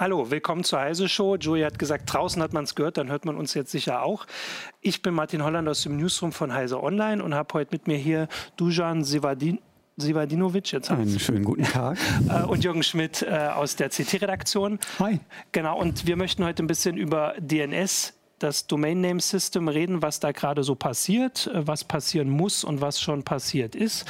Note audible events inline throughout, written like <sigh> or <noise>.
Hallo, willkommen zur Heise Show. Joey hat gesagt, draußen hat man es gehört, dann hört man uns jetzt sicher auch. Ich bin Martin Holland aus dem Newsroom von Heise Online und habe heute mit mir hier Dujan Sivadin. Sivadinovic, jetzt einen schönen guten Tag. <laughs> Äh, und Jürgen Schmidt äh, aus der CT-Redaktion. Hi. Genau, und wir möchten heute ein bisschen über DNS das Domain Name System reden, was da gerade so passiert, äh, was passieren muss und was schon passiert ist.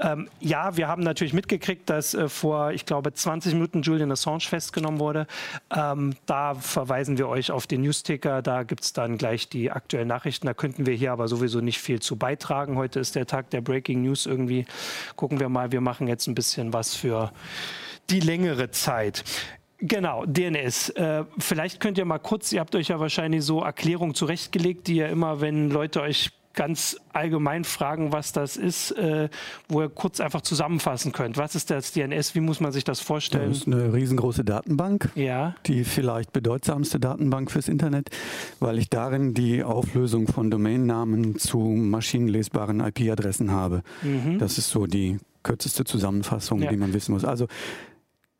Ähm, ja, wir haben natürlich mitgekriegt, dass äh, vor, ich glaube, 20 Minuten Julian Assange festgenommen wurde. Ähm, da verweisen wir euch auf den Newsticker. Da gibt es dann gleich die aktuellen Nachrichten. Da könnten wir hier aber sowieso nicht viel zu beitragen. Heute ist der Tag der Breaking News irgendwie. Gucken wir mal, wir machen jetzt ein bisschen was für die längere Zeit. Genau, DNS. Äh, vielleicht könnt ihr mal kurz, ihr habt euch ja wahrscheinlich so Erklärungen zurechtgelegt, die ihr immer, wenn Leute euch ganz allgemein fragen, was das ist, äh, wo ihr kurz einfach zusammenfassen könnt. Was ist das DNS? Wie muss man sich das vorstellen? Das ist eine riesengroße Datenbank, ja. die vielleicht bedeutsamste Datenbank fürs Internet, weil ich darin die Auflösung von Domainnamen zu maschinenlesbaren IP-Adressen habe. Mhm. Das ist so die kürzeste Zusammenfassung, ja. die man wissen muss. Also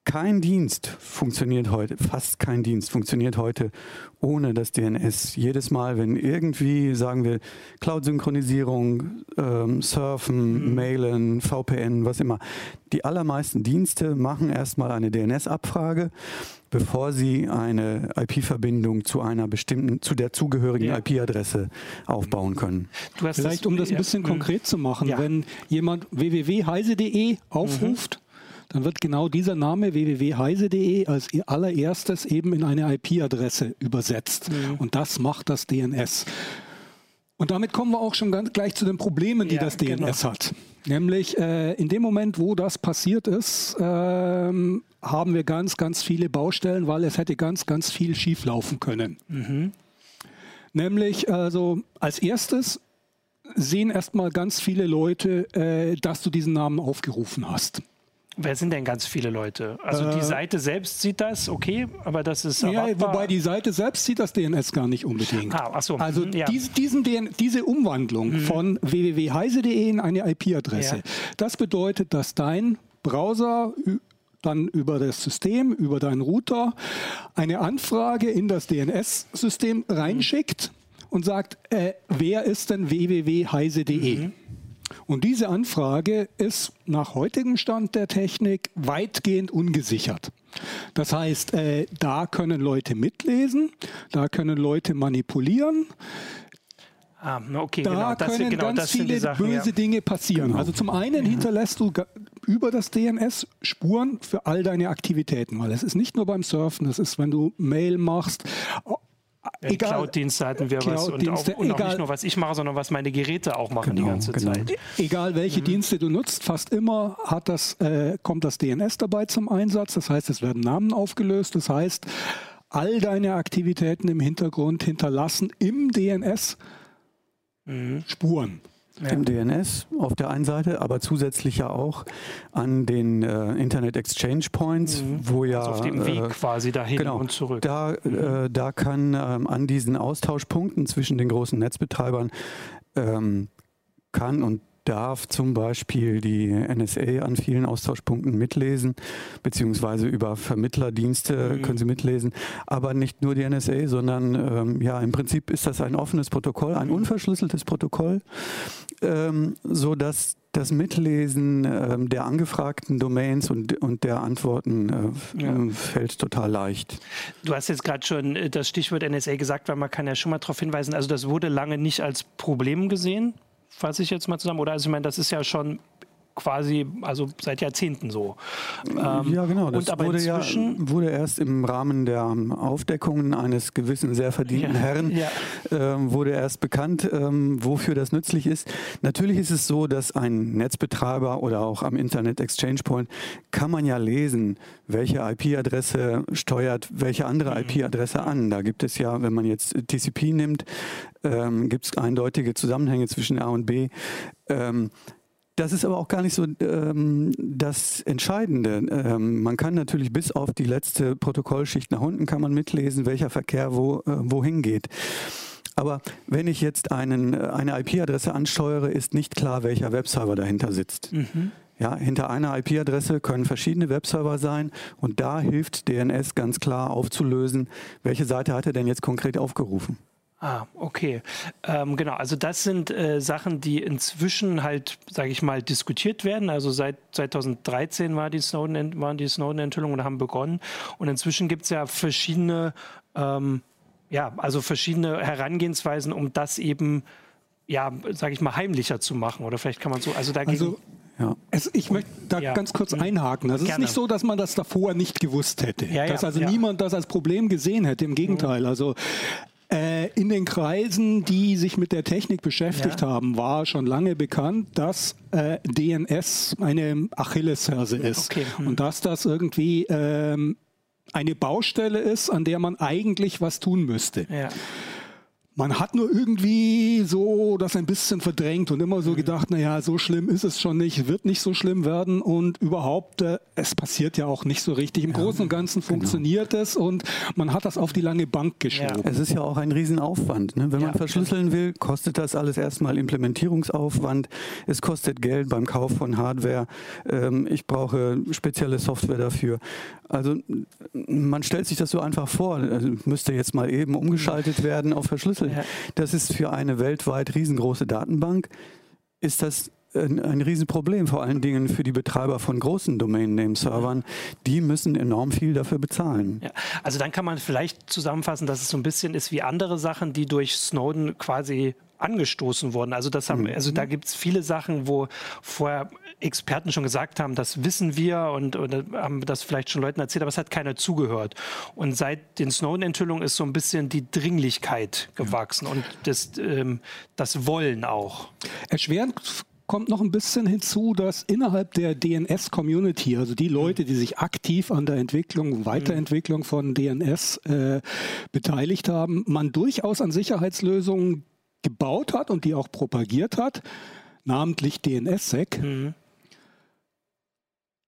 kein Dienst funktioniert heute, fast kein Dienst funktioniert heute ohne das DNS. Jedes Mal, wenn irgendwie, sagen wir, Cloud-Synchronisierung, ähm, Surfen, mhm. Mailen, VPN, was immer, die allermeisten Dienste machen erstmal eine DNS-Abfrage, bevor sie eine IP-Verbindung zu einer bestimmten, zu der zugehörigen ja. IP-Adresse aufbauen können. Vielleicht, das, um das ein bisschen ja. konkret zu machen, ja. wenn jemand www.heise.de aufruft, mhm dann wird genau dieser Name www.heise.de als allererstes eben in eine IP-Adresse übersetzt. Mhm. Und das macht das DNS. Und damit kommen wir auch schon ganz gleich zu den Problemen, die ja, das DNS genau. hat. Nämlich äh, in dem Moment, wo das passiert ist, äh, haben wir ganz, ganz viele Baustellen, weil es hätte ganz, ganz viel schieflaufen können. Mhm. Nämlich also als erstes sehen erstmal ganz viele Leute, äh, dass du diesen Namen aufgerufen hast. Wer sind denn ganz viele Leute? Also die äh, Seite selbst sieht das, okay, aber das ist Ja, wobei die Seite selbst sieht das DNS gar nicht unbedingt. Ah, ach so. Also mhm, ja. dies, diesen diese Umwandlung mhm. von www.heise.de in eine IP-Adresse, ja. das bedeutet, dass dein Browser dann über das System, über deinen Router eine Anfrage in das DNS-System reinschickt mhm. und sagt, äh, wer ist denn www.heise.de? Mhm. Und diese Anfrage ist nach heutigem Stand der Technik weitgehend ungesichert. Das heißt, äh, da können Leute mitlesen, da können Leute manipulieren. Ah, okay, da genau, können genau, ganz viele Sachen, böse ja. Dinge passieren. Genau. Also zum einen hinterlässt du über das DNS Spuren für all deine Aktivitäten, weil es ist nicht nur beim Surfen, es ist, wenn du Mail machst, Cloud-Dienste hatten wir Cloud was und, auch, und auch, nicht nur was ich mache, sondern was meine Geräte auch machen genau, die ganze genau. Zeit. Egal welche mhm. Dienste du nutzt, fast immer das, äh, kommt das DNS dabei zum Einsatz. Das heißt, es werden Namen aufgelöst. Das heißt, all deine Aktivitäten im Hintergrund hinterlassen im DNS mhm. Spuren ja. im DNS auf der einen Seite, aber zusätzlich ja auch an den äh, Internet Exchange Points, mhm. wo ja also auf dem Weg äh, quasi dahin genau, und zurück. Da, mhm. äh, da kann ähm, an diesen Austauschpunkten zwischen den großen Netzbetreibern ähm, kann und darf zum Beispiel die NSA an vielen Austauschpunkten mitlesen, beziehungsweise über Vermittlerdienste mhm. können sie mitlesen. Aber nicht nur die NSA, sondern ähm, ja, im Prinzip ist das ein offenes Protokoll, ein mhm. unverschlüsseltes Protokoll, ähm, so dass das Mitlesen ähm, der angefragten Domains und, und der Antworten äh, ja. fällt total leicht. Du hast jetzt gerade schon äh, das Stichwort NSA gesagt, weil man kann ja schon mal darauf hinweisen, also das wurde lange nicht als Problem gesehen fasse ich jetzt mal zusammen. Oder also ich meine, das ist ja schon quasi, also seit Jahrzehnten so. Ähm, ja, genau. Das wurde, ja, wurde erst im Rahmen der Aufdeckungen eines gewissen sehr verdienten ja, Herrn, ja. Ähm, wurde erst bekannt, ähm, wofür das nützlich ist. Natürlich ist es so, dass ein Netzbetreiber oder auch am Internet Exchange Point kann man ja lesen, welche IP-Adresse steuert welche andere mhm. IP-Adresse an. Da gibt es ja, wenn man jetzt TCP nimmt, ähm, gibt es eindeutige Zusammenhänge zwischen A und B. Das ist aber auch gar nicht so ähm, das Entscheidende. Ähm, man kann natürlich bis auf die letzte Protokollschicht nach unten kann man mitlesen, welcher Verkehr wo, äh, wohin geht. Aber wenn ich jetzt einen, eine IP-Adresse ansteuere, ist nicht klar, welcher Webserver dahinter sitzt. Mhm. Ja, hinter einer IP-Adresse können verschiedene Webserver sein und da hilft DNS ganz klar aufzulösen, welche Seite hat er denn jetzt konkret aufgerufen. Ah, okay. Ähm, genau, also das sind äh, Sachen, die inzwischen halt, sage ich mal, diskutiert werden. Also seit 2013 war die Snowden, waren die Snowden-Enthüllungen und haben begonnen. Und inzwischen gibt es ja verschiedene, ähm, ja, also verschiedene Herangehensweisen, um das eben, ja, sage ich mal, heimlicher zu machen. Oder vielleicht kann man so, also dagegen... Also ja. Es, ich möchte da ja. ganz kurz mhm. einhaken. Also es ist nicht so, dass man das davor nicht gewusst hätte. Ja, dass also niemand das als Problem gesehen hätte. Im Gegenteil. Mhm. Also äh, in den Kreisen, die sich mit der Technik beschäftigt ja. haben, war schon lange bekannt, dass äh, DNS eine Achillesferse ist okay. hm. und dass das irgendwie ähm, eine Baustelle ist, an der man eigentlich was tun müsste. Ja. Man hat nur irgendwie so das ein bisschen verdrängt und immer so mhm. gedacht, naja, so schlimm ist es schon nicht, wird nicht so schlimm werden und überhaupt, äh, es passiert ja auch nicht so richtig. Im ja, Großen und Ganzen genau. funktioniert es und man hat das auf die lange Bank geschoben. Ja. Es ist ja auch ein Riesenaufwand. Ne? Wenn ja. man verschlüsseln will, kostet das alles erstmal Implementierungsaufwand. Es kostet Geld beim Kauf von Hardware. Ähm, ich brauche spezielle Software dafür. Also man stellt sich das so einfach vor, also, müsste jetzt mal eben umgeschaltet werden auf Verschlüsselung. Ja. Das ist für eine weltweit riesengroße Datenbank, ist das ein, ein Riesenproblem, vor allen Dingen für die Betreiber von großen Domain-Name-Servern. Die müssen enorm viel dafür bezahlen. Ja, also dann kann man vielleicht zusammenfassen, dass es so ein bisschen ist wie andere Sachen, die durch Snowden quasi angestoßen wurden. Also, das haben, mhm. also da gibt es viele Sachen, wo vorher Experten schon gesagt haben, das wissen wir und, oder haben das vielleicht schon Leuten erzählt, aber es hat keiner zugehört. Und seit den Snowden-Enthüllungen ist so ein bisschen die Dringlichkeit gewachsen ja. und das, ähm, das Wollen auch. Erschwerend kommt noch ein bisschen hinzu, dass innerhalb der DNS-Community, also die Leute, die sich aktiv an der Entwicklung, Weiterentwicklung von DNS äh, beteiligt haben, man durchaus an Sicherheitslösungen gebaut hat und die auch propagiert hat, namentlich DNSSEC. Mhm.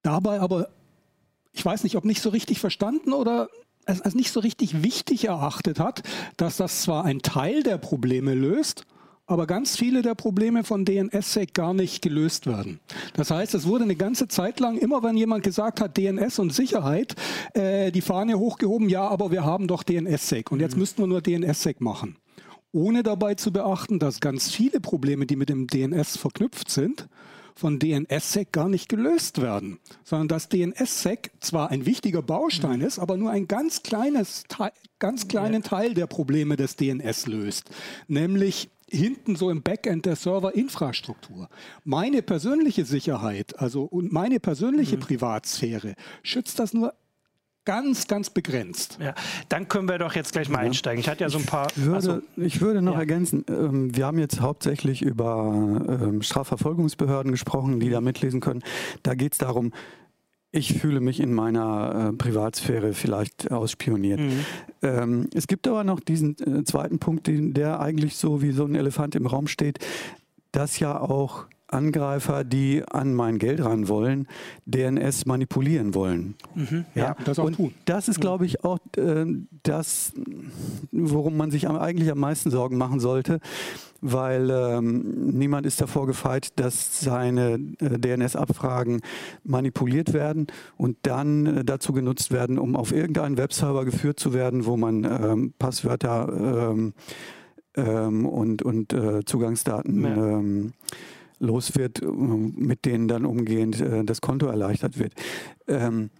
Dabei aber, ich weiß nicht, ob nicht so richtig verstanden oder es als nicht so richtig wichtig erachtet hat, dass das zwar ein Teil der Probleme löst, aber ganz viele der Probleme von DNSSEC gar nicht gelöst werden. Das heißt, es wurde eine ganze Zeit lang, immer wenn jemand gesagt hat, DNS und Sicherheit, äh, die Fahne hochgehoben, ja, aber wir haben doch DNSSEC und jetzt mhm. müssten wir nur DNSSEC machen ohne dabei zu beachten, dass ganz viele Probleme, die mit dem DNS verknüpft sind, von DNSSEC gar nicht gelöst werden, sondern dass DNSSEC zwar ein wichtiger Baustein mhm. ist, aber nur ein ganz kleines ganz kleinen Teil der Probleme des DNS löst, nämlich hinten so im Backend der Serverinfrastruktur. Meine persönliche Sicherheit, also und meine persönliche mhm. Privatsphäre schützt das nur ganz, ganz begrenzt. Ja, dann können wir doch jetzt gleich mal ja. einsteigen. Ich hatte ja so ein paar. Ich würde, also, ich würde noch ja. ergänzen, ähm, wir haben jetzt hauptsächlich über ähm, Strafverfolgungsbehörden gesprochen, die da mitlesen können. Da geht es darum, ich fühle mich in meiner äh, Privatsphäre vielleicht ausspioniert. Mhm. Ähm, es gibt aber noch diesen äh, zweiten Punkt, den, der eigentlich so wie so ein Elefant im Raum steht, dass ja auch Angreifer, die an mein Geld ran wollen, DNS manipulieren wollen. Mhm, ja, ja, das auch und tun. Das ist, glaube ich, auch äh, das, worum man sich eigentlich am meisten Sorgen machen sollte, weil ähm, niemand ist davor gefeit, dass seine äh, DNS-Abfragen manipuliert werden und dann äh, dazu genutzt werden, um auf irgendeinen Webserver geführt zu werden, wo man ähm, Passwörter ähm, ähm und, und äh, Zugangsdaten ja ähm, los wird, äh, mit denen dann umgehend äh, das Konto erleichtert wird. Ähm,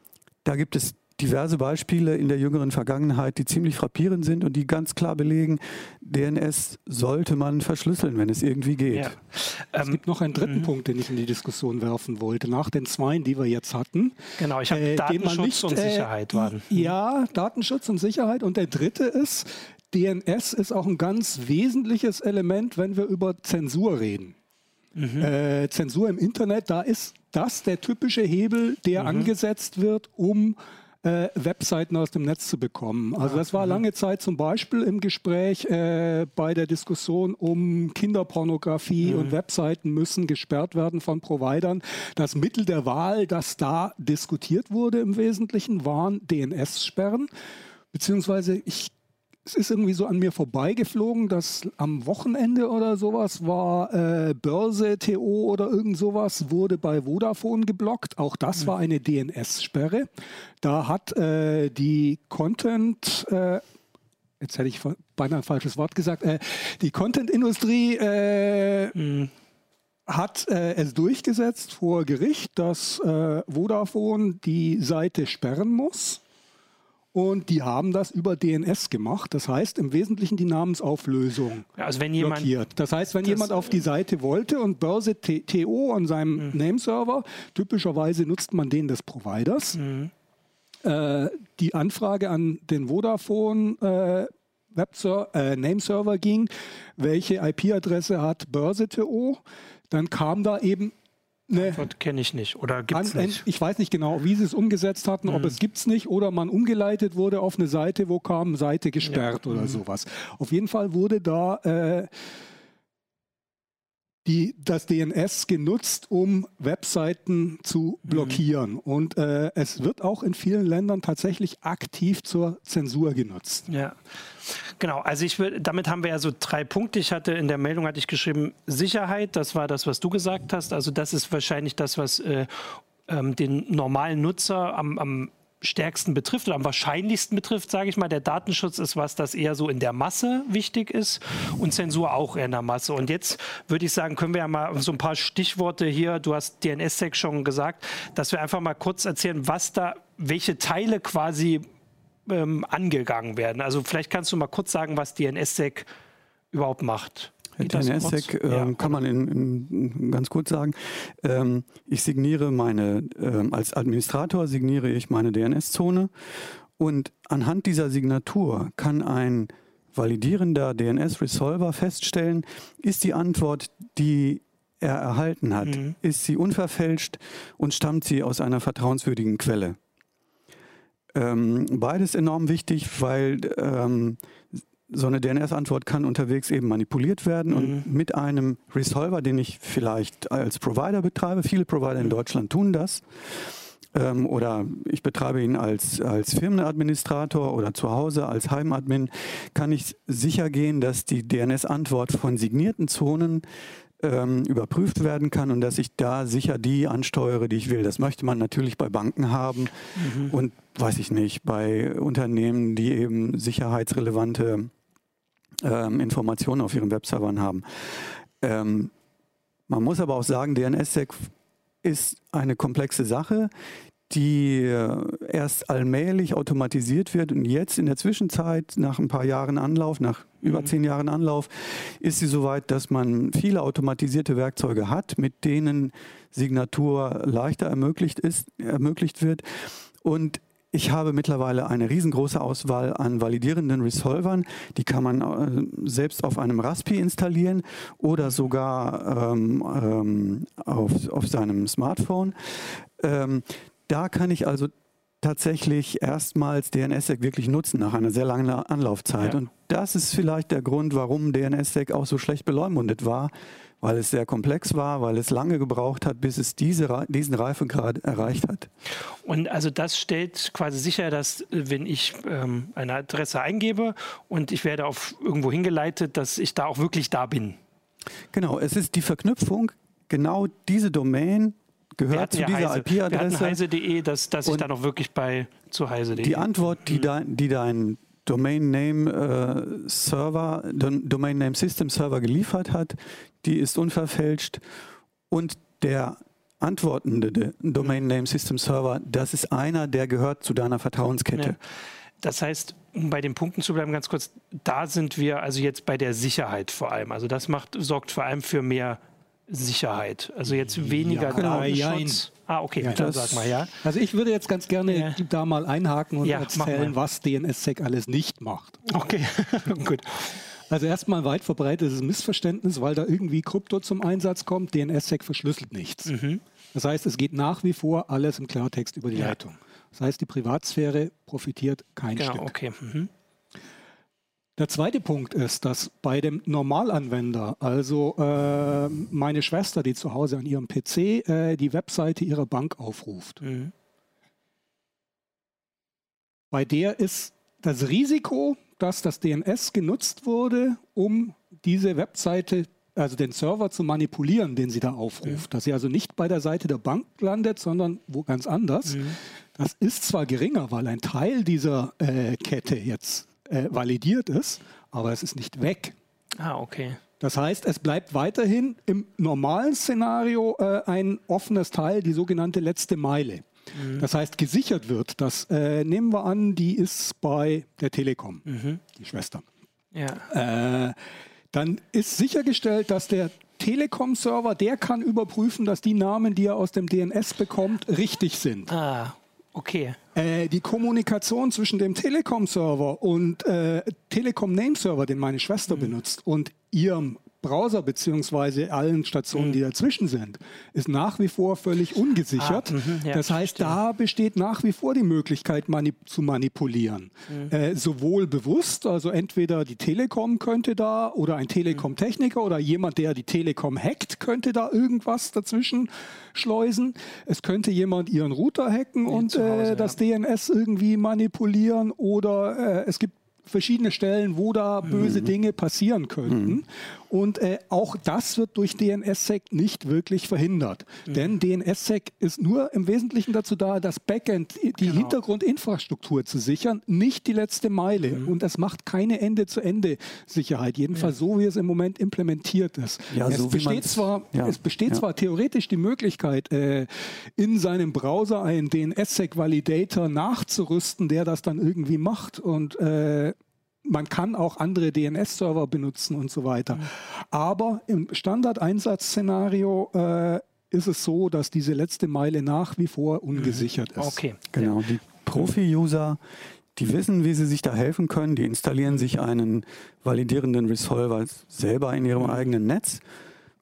da gibt es diverse Beispiele in der jüngeren Vergangenheit, die ziemlich frappierend sind und die ganz klar belegen, DNS sollte man verschlüsseln, wenn es irgendwie geht. Ja. es gibt noch einen dritten mhm. Punkt, den ich in die Diskussion werfen wollte, nach den zwei, die wir jetzt hatten. Genau, ich habe äh, Datenschutz nicht, und Sicherheit äh, waren. Ja, Datenschutz und Sicherheit. Und der dritte ist, DNS ist auch ein ganz wesentliches Element, wenn wir über Zensur reden. Mhm. Äh, Zensur im Internet, da ist das der typische Hebel, der mhm. angesetzt wird, um äh, Webseiten aus dem Netz zu bekommen. Also das war mhm. lange Zeit zum Beispiel im Gespräch äh, bei der Diskussion um Kinderpornografie mhm. und Webseiten müssen gesperrt werden von Providern. Das Mittel der Wahl, das da diskutiert wurde im Wesentlichen, waren DNS-Sperren. Beziehungsweise ich es ist irgendwie so an mir vorbeigeflogen, dass am Wochenende oder sowas war äh, Börse, TO oder irgend sowas wurde bei Vodafone geblockt. Auch das mhm. war eine DNS-Sperre. Da hat äh, die Content, äh, jetzt hätte ich beinahe ein falsches Wort gesagt, äh, die Content-Industrie äh, mhm hat äh, es durchgesetzt vor Gericht, dass Vodafone die Seite sperren muss. Und die haben das über DNS gemacht. Das heißt im Wesentlichen die Namensauflösung ja, also wenn jemand, blockiert. Das heißt, wenn das, jemand auf die Seite wollte und Börse TO an seinem mhm. Nameserver, typischerweise nutzt man den des Providers, mhm. äh, die Anfrage an den Vodafone äh, Webser äh, Nameserver ging, welche IP-Adresse hat Börse TO, dann kam da eben Nee. Kenne ich nicht oder gibt es nicht. Ich weiß nicht genau, wie sie es umgesetzt hatten, mhm. ob es gibt es nicht oder man umgeleitet wurde auf eine Seite, wo kam Seite gesperrt ja. oder mhm. sowas. Auf jeden Fall wurde da äh, die, das DNS genutzt, um Webseiten zu mhm. blockieren. Mhm. Und äh, es wird auch in vielen Ländern tatsächlich aktiv zur Zensur genutzt. Ja, genau. Also ich will, damit haben wir ja so drei Punkte. Ich hatte in der Meldung hatte ich geschrieben Sicherheit. Das war das, was du gesagt hast. Also das ist wahrscheinlich das, was äh, ähm, den normalen Nutzer am, am stärksten betrifft oder am wahrscheinlichsten betrifft, sage ich mal. Der Datenschutz ist was, das eher so in der Masse wichtig ist und Zensur auch eher in der Masse. Und jetzt würde ich sagen, können wir ja mal so ein paar Stichworte hier, du hast DNS-Sec schon gesagt, dass wir einfach mal kurz erzählen, was da, welche Teile quasi ähm, angegangen werden. Also vielleicht kannst du mal kurz sagen, was DNS-Sec überhaupt macht. DNSSEC äh, ja. kann man in, in, ganz kurz sagen. Ähm, ich signiere meine, äh, als Administrator signiere ich meine DNS-Zone und anhand dieser Signatur kann ein validierender DNS-Resolver feststellen, ist die Antwort, die er erhalten hat, mhm. ist sie unverfälscht und stammt sie aus einer vertrauenswürdigen Quelle. Ähm, beides enorm wichtig, weil ähm, so eine DNS-Antwort kann unterwegs eben manipuliert werden mhm. und mit einem Resolver, den ich vielleicht als Provider betreibe, viele Provider in Deutschland tun das, ähm, oder ich betreibe ihn als, als Firmenadministrator oder zu Hause als Heimadmin, kann ich sicher gehen, dass die DNS-Antwort von signierten Zonen ähm, überprüft werden kann und dass ich da sicher die ansteuere, die ich will. Das möchte man natürlich bei Banken haben mhm. und weiß ich nicht, bei Unternehmen, die eben sicherheitsrelevante ähm, Informationen auf ihren Webservern haben. Ähm, man muss aber auch sagen, DNSSEC ist eine komplexe Sache, die äh, erst allmählich automatisiert wird und jetzt in der Zwischenzeit, nach ein paar Jahren Anlauf, nach über mhm. zehn Jahren Anlauf, ist sie soweit, dass man viele automatisierte Werkzeuge hat, mit denen Signatur leichter ermöglicht, ist, ermöglicht wird. Und ich habe mittlerweile eine riesengroße Auswahl an validierenden Resolvern. Die kann man äh, selbst auf einem Raspi installieren oder sogar ähm, ähm, auf, auf seinem Smartphone. Ähm, da kann ich also tatsächlich erstmals DNSSEC wirklich nutzen nach einer sehr langen Anlaufzeit. Ja. Und das ist vielleicht der Grund, warum DNSSEC auch so schlecht beleumundet war, weil es sehr komplex war, weil es lange gebraucht hat, bis es diese, diesen Reifegrad erreicht hat. Und also das stellt quasi sicher, dass wenn ich ähm, eine Adresse eingebe und ich werde auf irgendwo hingeleitet, dass ich da auch wirklich da bin. Genau, es ist die Verknüpfung, genau diese Domain gehört zu dieser IP-Adresse. heise.de, dass, dass ich dann auch wirklich bei zu heise.de. Die Antwort, die, mhm. dein, die dein Domain Name äh, Server, Domain Name System Server geliefert hat, die ist unverfälscht und der antwortende Domain Name System Server, das ist einer, der gehört zu deiner Vertrauenskette. Ja. Das heißt, um bei den Punkten zu bleiben, ganz kurz, da sind wir also jetzt bei der Sicherheit vor allem. Also das macht, sorgt vor allem für mehr Sicherheit. Also jetzt weniger ja, genau, Datenschutz. Ah, okay, ja, dann sag mal, ja. Also ich würde jetzt ganz gerne ja. da mal einhaken und ja, erzählen, was DNSSEC alles nicht macht. Okay, <laughs> gut. Also erstmal weit verbreitetes Missverständnis, weil da irgendwie Krypto zum Einsatz kommt. DNSSEC verschlüsselt nichts. Mhm. Das heißt, es geht nach wie vor alles im Klartext über die Leitung. Das heißt, die Privatsphäre profitiert kein genau, Stück. Okay. Mhm. Der zweite Punkt ist, dass bei dem Normalanwender, also äh, meine Schwester, die zu Hause an ihrem PC äh, die Webseite ihrer Bank aufruft, mhm. bei der ist das Risiko, dass das DNS genutzt wurde, um diese Webseite also den Server zu manipulieren, den sie da aufruft. Ja. Dass sie also nicht bei der Seite der Bank landet, sondern wo ganz anders. Mhm. Das ist zwar geringer, weil ein Teil dieser äh, Kette jetzt äh, validiert ist, aber es ist nicht weg. Ah, okay. Das heißt, es bleibt weiterhin im normalen Szenario äh, ein offenes Teil, die sogenannte letzte Meile. Mhm. Das heißt, gesichert wird, das äh, nehmen wir an, die ist bei der Telekom, mhm. die Schwester. Ja. Äh, dann ist sichergestellt, dass der Telekom-Server, der kann überprüfen, dass die Namen, die er aus dem DNS bekommt, richtig sind. Ah, okay. Äh, die Kommunikation zwischen dem Telekom-Server und äh, Telekom-Name-Server, den meine Schwester mhm. benutzt, und ihrem Browser beziehungsweise allen Stationen, mhm. die dazwischen sind, ist nach wie vor völlig ungesichert. Ah, mhm, ja, das heißt, verstehe. da besteht nach wie vor die Möglichkeit manip zu manipulieren. Mhm. Äh, sowohl bewusst, also entweder die Telekom könnte da oder ein Telekom-Techniker oder jemand, der die Telekom hackt, könnte da irgendwas dazwischen schleusen. Es könnte jemand ihren Router hacken und Hause, äh, das ja. DNS irgendwie manipulieren oder äh, es gibt verschiedene Stellen, wo da böse mhm. Dinge passieren könnten. Mhm. Und äh, auch das wird durch DNSSEC nicht wirklich verhindert. Mhm. Denn DNSSEC ist nur im Wesentlichen dazu da, das Backend, die genau. Hintergrundinfrastruktur zu sichern, nicht die letzte Meile. Mhm. Und es macht keine Ende-zu-Ende-Sicherheit, jedenfalls ja. so, wie es im Moment implementiert ist. Ja, es, so besteht zwar, ja. es besteht zwar theoretisch die Möglichkeit, äh, in seinem Browser einen DNSSEC-Validator nachzurüsten, der das dann irgendwie macht und äh, man kann auch andere DNS-Server benutzen und so weiter. Mhm. Aber im Standard-Einsatz-Szenario äh, ist es so, dass diese letzte Meile nach wie vor ungesichert mhm. ist. Okay. Genau. Die Profi-User, die wissen, wie sie sich da helfen können. Die installieren sich einen validierenden Resolver selber in ihrem eigenen Netz.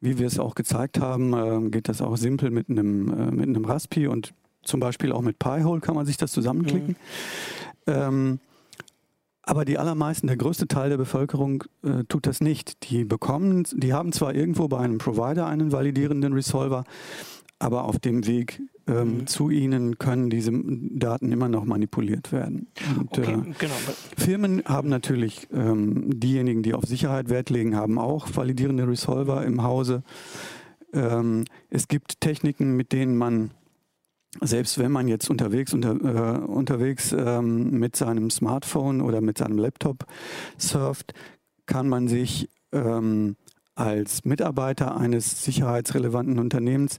Wie wir es auch gezeigt haben, äh, geht das auch simpel mit einem, äh, mit einem Raspi und zum Beispiel auch mit Pi-hole kann man sich das zusammenklicken. Mhm. Ähm, aber die allermeisten, der größte Teil der Bevölkerung äh, tut das nicht. Die bekommen, die haben zwar irgendwo bei einem Provider einen validierenden Resolver, aber auf dem Weg ähm, mhm. zu ihnen können diese Daten immer noch manipuliert werden. Und, okay, äh, genau. Firmen haben natürlich, ähm, diejenigen, die auf Sicherheit Wert legen, haben auch validierende Resolver im Hause. Ähm, es gibt Techniken, mit denen man selbst wenn man jetzt unterwegs, unter, äh, unterwegs ähm, mit seinem Smartphone oder mit seinem Laptop surft, kann man sich ähm, als Mitarbeiter eines sicherheitsrelevanten Unternehmens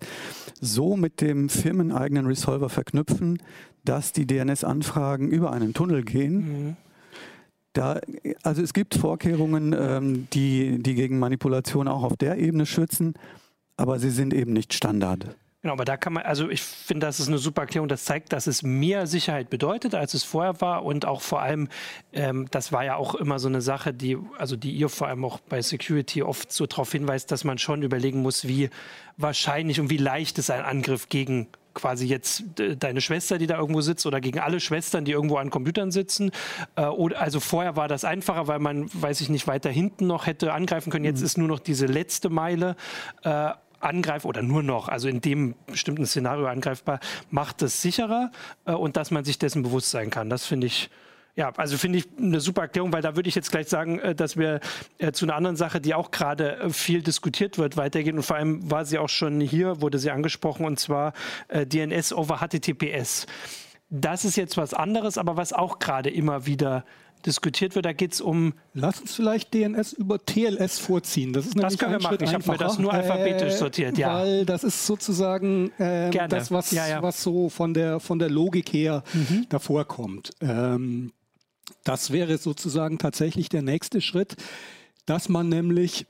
so mit dem firmeneigenen Resolver verknüpfen, dass die DNS-Anfragen über einen Tunnel gehen. Mhm. Da, also es gibt Vorkehrungen, ähm, die, die gegen Manipulation auch auf der Ebene schützen, aber sie sind eben nicht Standard. Genau, aber da kann man, also ich finde, das ist eine super Erklärung. Das zeigt, dass es mehr Sicherheit bedeutet, als es vorher war. Und auch vor allem, ähm, das war ja auch immer so eine Sache, die, also die ihr vor allem auch bei Security oft so darauf hinweist, dass man schon überlegen muss, wie wahrscheinlich und wie leicht ist ein Angriff gegen quasi jetzt deine Schwester, die da irgendwo sitzt, oder gegen alle Schwestern, die irgendwo an Computern sitzen. Äh, oder, also vorher war das einfacher, weil man, weiß ich nicht, weiter hinten noch hätte angreifen können. Jetzt mhm. ist nur noch diese letzte Meile. Äh, angreifbar oder nur noch, also in dem bestimmten Szenario angreifbar, macht es sicherer äh, und dass man sich dessen bewusst sein kann. Das finde ich. Ja, also finde ich eine super Erklärung, weil da würde ich jetzt gleich sagen, äh, dass wir äh, zu einer anderen Sache, die auch gerade äh, viel diskutiert wird, weitergehen. Und vor allem war sie auch schon hier, wurde sie angesprochen, und zwar DNS over HTTPS. Das ist jetzt was anderes, aber was auch gerade immer wieder diskutiert wird. Da geht es um. Lass uns vielleicht DNS über TLS vorziehen. Das ist das können wir machen. Ich habe mir das nur alphabetisch äh, sortiert. Ja. Weil das ist sozusagen äh, das, was, ja, ja. was so von der, von der Logik her mhm. davor kommt. Ähm, das wäre sozusagen tatsächlich der nächste Schritt, dass man nämlich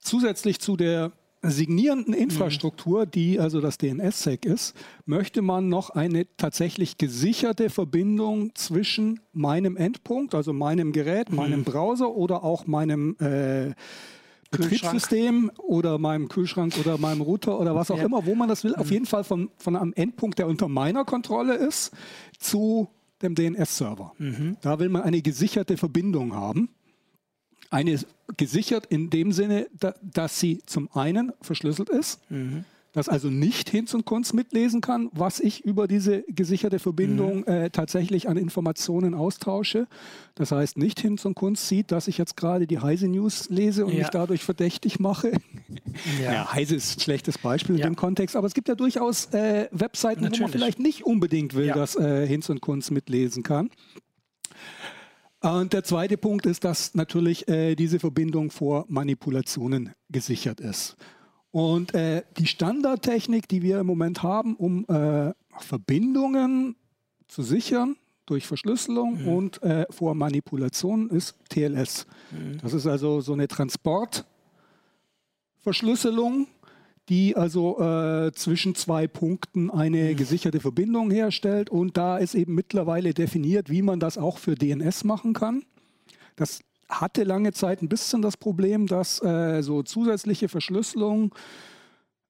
zusätzlich zu der signierenden mhm. Infrastruktur, die also das DNS-Sec ist, möchte man noch eine tatsächlich gesicherte Verbindung zwischen meinem Endpunkt, also meinem Gerät, meinem mhm. Browser oder auch meinem äh, Betriebssystem oder meinem Kühlschrank oder meinem Router oder was auch ja. immer, wo man das will, auf mhm. jeden Fall von, von einem Endpunkt, der unter meiner Kontrolle ist, zu dem DNS-Server. Mhm. Da will man eine gesicherte Verbindung haben. Eine gesichert in dem Sinne, da, dass sie zum einen verschlüsselt ist. Mhm. das also nicht Hinz und Kunz mitlesen kann, was ich über diese gesicherte Verbindung mhm. äh, tatsächlich an Informationen austausche. Das heißt, nicht Hinz und Kunz sieht, dass ich jetzt gerade die Heise News lese und ja. mich dadurch verdächtig mache. <laughs> Ja, ja Heise ist ein schlechtes Beispiel ja. in dem Kontext, aber es gibt ja durchaus äh, Webseiten, Natürlich. wo man vielleicht nicht unbedingt will, dass äh, Hinz und Kunz mitlesen kann. Und der zweite Punkt ist, dass natürlich äh, diese Verbindung vor Manipulationen gesichert ist. Und äh, die Standardtechnik, die wir im Moment haben, um äh, Verbindungen zu sichern durch Verschlüsselung mhm. und äh, vor Manipulation, ist TLS. Mhm. Das ist also so eine Transportverschlüsselung, die also äh, zwischen zwei Punkten eine mhm. gesicherte Verbindung herstellt. Und da ist eben mittlerweile definiert, wie man das auch für DNS machen kann. Das hatte lange Zeit ein bisschen das Problem, dass äh, so zusätzliche Verschlüsselung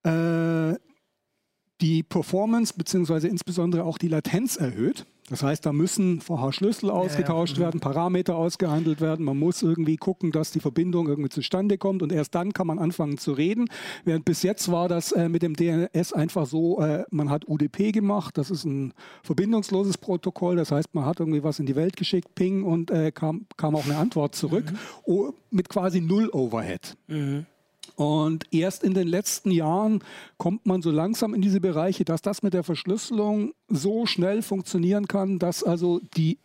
äh, die Performance bzw. insbesondere auch die Latenz erhöht. Das heißt, da müssen vorher Schlüssel ausgetauscht ja, ja. werden, Parameter ausgehandelt werden. Man muss irgendwie gucken, dass die Verbindung irgendwie zustande kommt und erst dann kann man anfangen zu reden. Während bis jetzt war das äh, mit dem DNS einfach so, äh, man hat UDP gemacht, das ist ein verbindungsloses Protokoll. Das heißt, man hat irgendwie was in die Welt geschickt, Ping und äh, kam, kam auch eine Antwort zurück mhm. oh, mit quasi null Overhead. Mhm. Und erst in den letzten Jahren kommt man so langsam in diese Bereiche, dass das mit der Verschlüsselung so schnell funktionieren kann, dass also die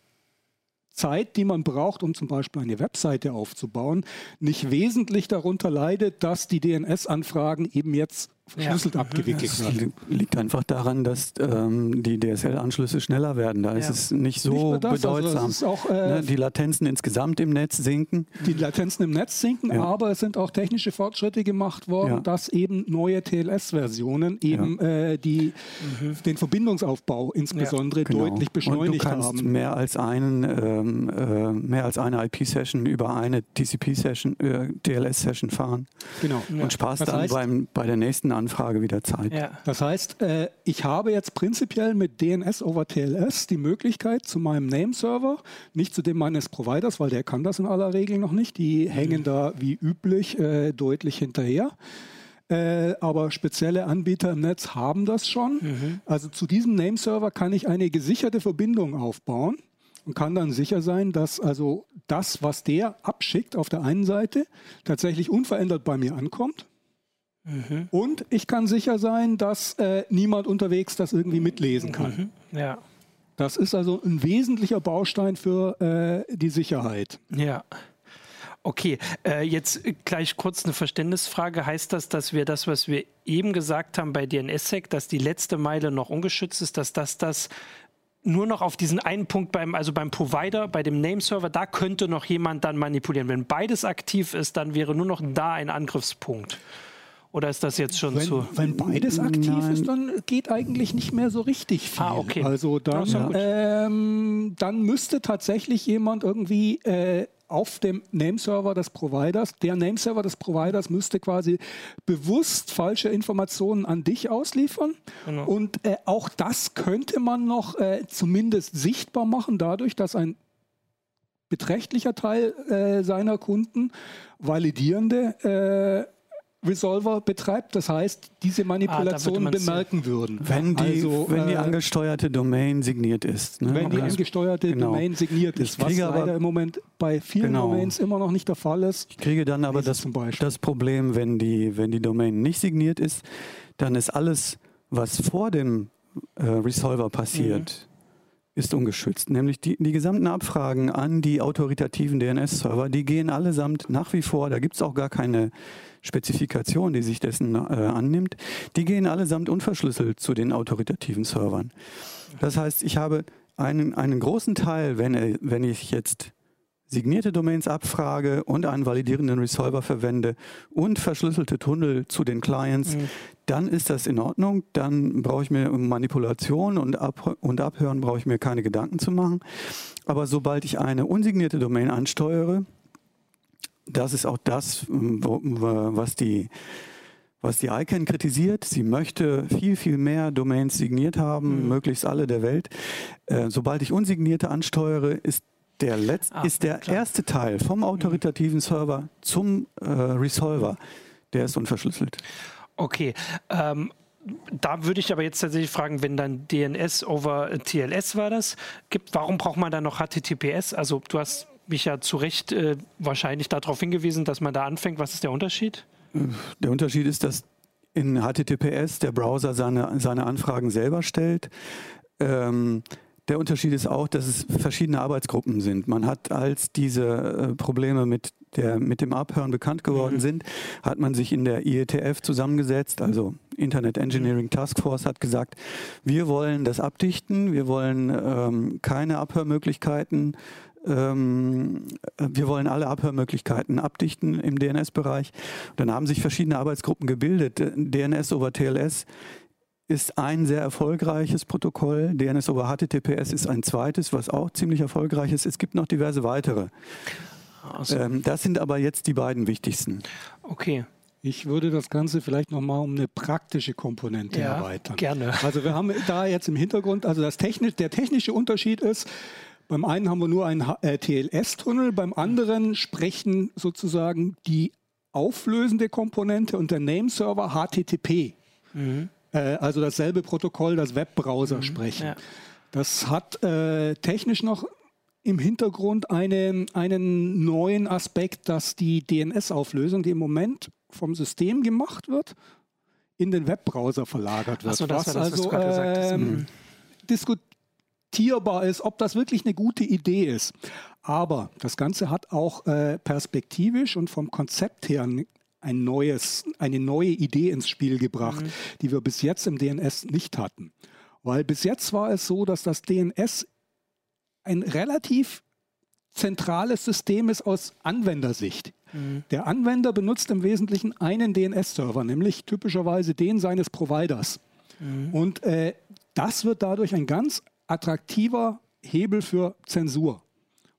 Zeit, die man braucht, um zum Beispiel eine Webseite aufzubauen, nicht wesentlich darunter leidet, dass die DNS-Anfragen eben jetzt verschlüsselt ja. abgewickelt das wird. liegt einfach daran, dass ähm, die DSL-Anschlüsse schneller werden. Da ja. ist es nicht so nicht das, also bedeutsam. Also auch, äh, ne, die Latenzen insgesamt im Netz sinken. Die Latenzen im Netz sinken, ja. aber es sind auch technische Fortschritte gemacht worden, dass eben neue TLS-Versionen eben äh, die, mhm. den Verbindungsaufbau insbesondere genau. deutlich beschleunigt haben. Und du kannst haben. mehr als einen ähm, äh, mehr als eine IP-Session über eine TCP-Session, äh, TLS-Session fahren. Genau. Und sparst das dann beim, bei der nächsten Anfrage wieder Zeit. Ja. Das heißt, äh, ich habe jetzt prinzipiell mit DNS over TLS die Möglichkeit zu meinem Name-Server, nicht zu dem meines Providers, weil der kann das in aller Regel noch nicht, die mhm. hängen da wie üblich äh, deutlich hinterher. Äh, aber spezielle Anbieter im Netz haben das schon. Mhm. Also zu diesem Name-Server kann ich eine gesicherte Verbindung aufbauen und kann dann sicher sein, dass also das, was der abschickt auf der einen Seite, tatsächlich unverändert bei mir ankommt. Mhm. Und ich kann sicher sein, dass äh, niemand unterwegs das irgendwie mitlesen kann. Mhm. Ja. Das ist also ein wesentlicher Baustein für äh, die Sicherheit. Ja. Okay, äh, jetzt gleich kurz eine Verständnisfrage. Heißt das, dass wir das, was wir eben gesagt haben bei DNSSEC, dass die letzte Meile noch ungeschützt ist, dass das das nur noch auf diesen einen Punkt beim, also beim Provider, bei dem Nameserver, da könnte noch jemand dann manipulieren. Wenn beides aktiv ist, dann wäre nur noch da ein Angriffspunkt. Oder ist das jetzt schon wenn, zu? Wenn beides aktiv Nein. ist, dann geht eigentlich nicht mehr so richtig viel. Ah, okay. Also dann, ja, ähm, dann müsste tatsächlich jemand irgendwie äh, auf dem Nameserver des Providers, der Nameserver des Providers müsste quasi bewusst falsche Informationen an dich ausliefern. Genau. Und äh, auch das könnte man noch äh, zumindest sichtbar machen, dadurch, dass ein beträchtlicher Teil äh, seiner Kunden validierende äh, Resolver betreibt. Das heißt, diese Manipulationen ah, bemerken würden. Wenn die, also, wenn die äh, angesteuerte Domain signiert ist. Ne? Wenn die angesteuerte genau. Domain signiert ist, was leider aber, im Moment bei vielen genau. Domains immer noch nicht der Fall ist. Ich kriege dann aber das, das Problem, wenn die, wenn die Domain nicht signiert ist, dann ist alles, was vor dem äh, Resolver passiert, mhm ist ungeschützt. Nämlich die, die gesamten Abfragen an die autoritativen DNS-Server, die gehen allesamt nach wie vor, da gibt es auch gar keine Spezifikation, die sich dessen äh, annimmt, die gehen allesamt unverschlüsselt zu den autoritativen Servern. Das heißt, ich habe einen, einen großen Teil, wenn, wenn ich jetzt signierte Domains abfrage und einen validierenden Resolver verwende und verschlüsselte Tunnel zu den Clients, mhm. dann ist das in Ordnung. Dann brauche ich mir um Manipulation und, Ab und Abhören brauche ich mir keine Gedanken zu machen. Aber sobald ich eine unsignierte Domain ansteuere, das ist auch das, was die was die ICANN kritisiert. Sie möchte viel, viel mehr Domains signiert haben, mhm. möglichst alle der Welt. Äh, sobald ich unsignierte ansteuere, ist der, Letz ah, ist der klar. erste Teil vom mhm. autoritativen Server zum äh, Resolver, der ist unverschlüsselt. Okay. Ähm, da würde ich aber jetzt tatsächlich fragen, wenn dann DNS over TLS war das gibt, warum braucht man dann noch HTTPS? Also du hast mich ja zu Recht äh, wahrscheinlich darauf hingewiesen, dass man da anfängt. Was ist der Unterschied? Der Unterschied ist, dass in HTTPS der Browser seine, seine Anfragen selber stellt. Ähm, der Unterschied ist auch, dass es verschiedene Arbeitsgruppen sind. Man hat, als diese äh, Probleme mit, der, mit dem Abhören bekannt geworden mhm. sind, hat man sich in der IETF zusammengesetzt, also Internet Engineering Task Force, hat gesagt, wir wollen das abdichten, wir wollen ähm, keine Abhörmöglichkeiten ähm, wir wollen alle Abhörmöglichkeiten abdichten im DNS-Bereich. Dann haben sich verschiedene Arbeitsgruppen gebildet. DNS over TLS ist ein sehr erfolgreiches Protokoll. DNS over HTTPS ist ein zweites, was auch ziemlich erfolgreich ist. Es gibt noch diverse weitere. So. Ähm, das sind aber jetzt die beiden wichtigsten. Okay. Ich würde das Ganze vielleicht nochmal um eine praktische Komponente ja, erweitern. Gerne. Also wir haben da jetzt im Hintergrund, also das technisch, der technische Unterschied ist, beim einen haben wir nur einen äh, TLS-Tunnel, beim anderen sprechen sozusagen die auflösende Komponente und der Nameserver HTTP. Mhm. Äh, also dasselbe Protokoll, das Webbrowser mhm. sprechen. Ja. Das hat äh, technisch noch im Hintergrund eine, einen neuen Aspekt, dass die DNS-Auflösung, die im Moment vom System gemacht wird, in den Webbrowser verlagert wird. So, das was war das, also was ähm, mhm. Diskutierbar ist, ob das wirklich eine gute Idee ist. Aber das Ganze hat auch äh, perspektivisch und vom Konzept her ein neues, eine neue Idee ins Spiel gebracht, mhm. die wir bis jetzt im DNS nicht hatten. Weil bis jetzt war es so, dass das DNS ein relativ zentrales System ist aus Anwendersicht. Mhm. Der Anwender benutzt im Wesentlichen einen DNS-Server, nämlich typischerweise den seines Providers. Mhm. Und äh, das wird dadurch ein ganz attraktiver Hebel für Zensur.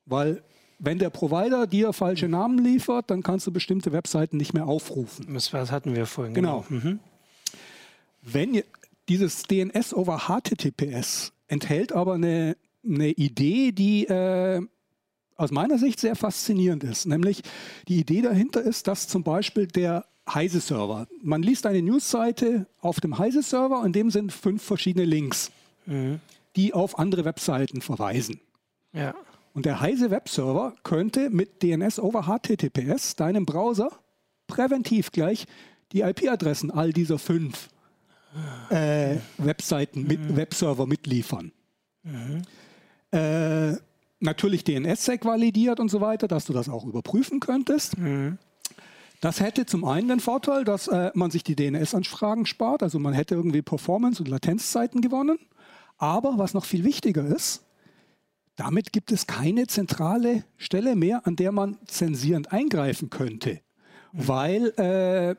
Weil wenn der Provider dir falsche Namen liefert, dann kannst du bestimmte Webseiten nicht mehr aufrufen. Das hatten wir vorhin. Genau. genau. Mhm. Wenn dieses DNS over HTTPS enthält aber eine, eine Idee, die äh, aus meiner Sicht sehr faszinierend ist. Nämlich die Idee dahinter ist, dass zum Beispiel der Heise-Server, man liest eine Newsseite auf dem Heise-Server, in dem sind fünf verschiedene Links. Mhm die auf andere Webseiten verweisen. Ja. Und der Heise Webserver könnte mit DNS over HTTPS deinem Browser präventiv gleich die IP-Adressen all dieser fünf äh, Webseiten mit mhm. Webserver mitliefern. Mhm. Äh, natürlich DNSSEC validiert und so weiter, dass du das auch überprüfen könntest. Mhm. Das hätte zum einen den Vorteil, dass äh, man sich die DNS-Anfragen spart, also man hätte irgendwie Performance- und Latenzzeiten gewonnen. Aber was noch viel wichtiger ist, damit gibt es keine zentrale Stelle mehr, an der man zensierend eingreifen könnte. Mhm. Weil äh,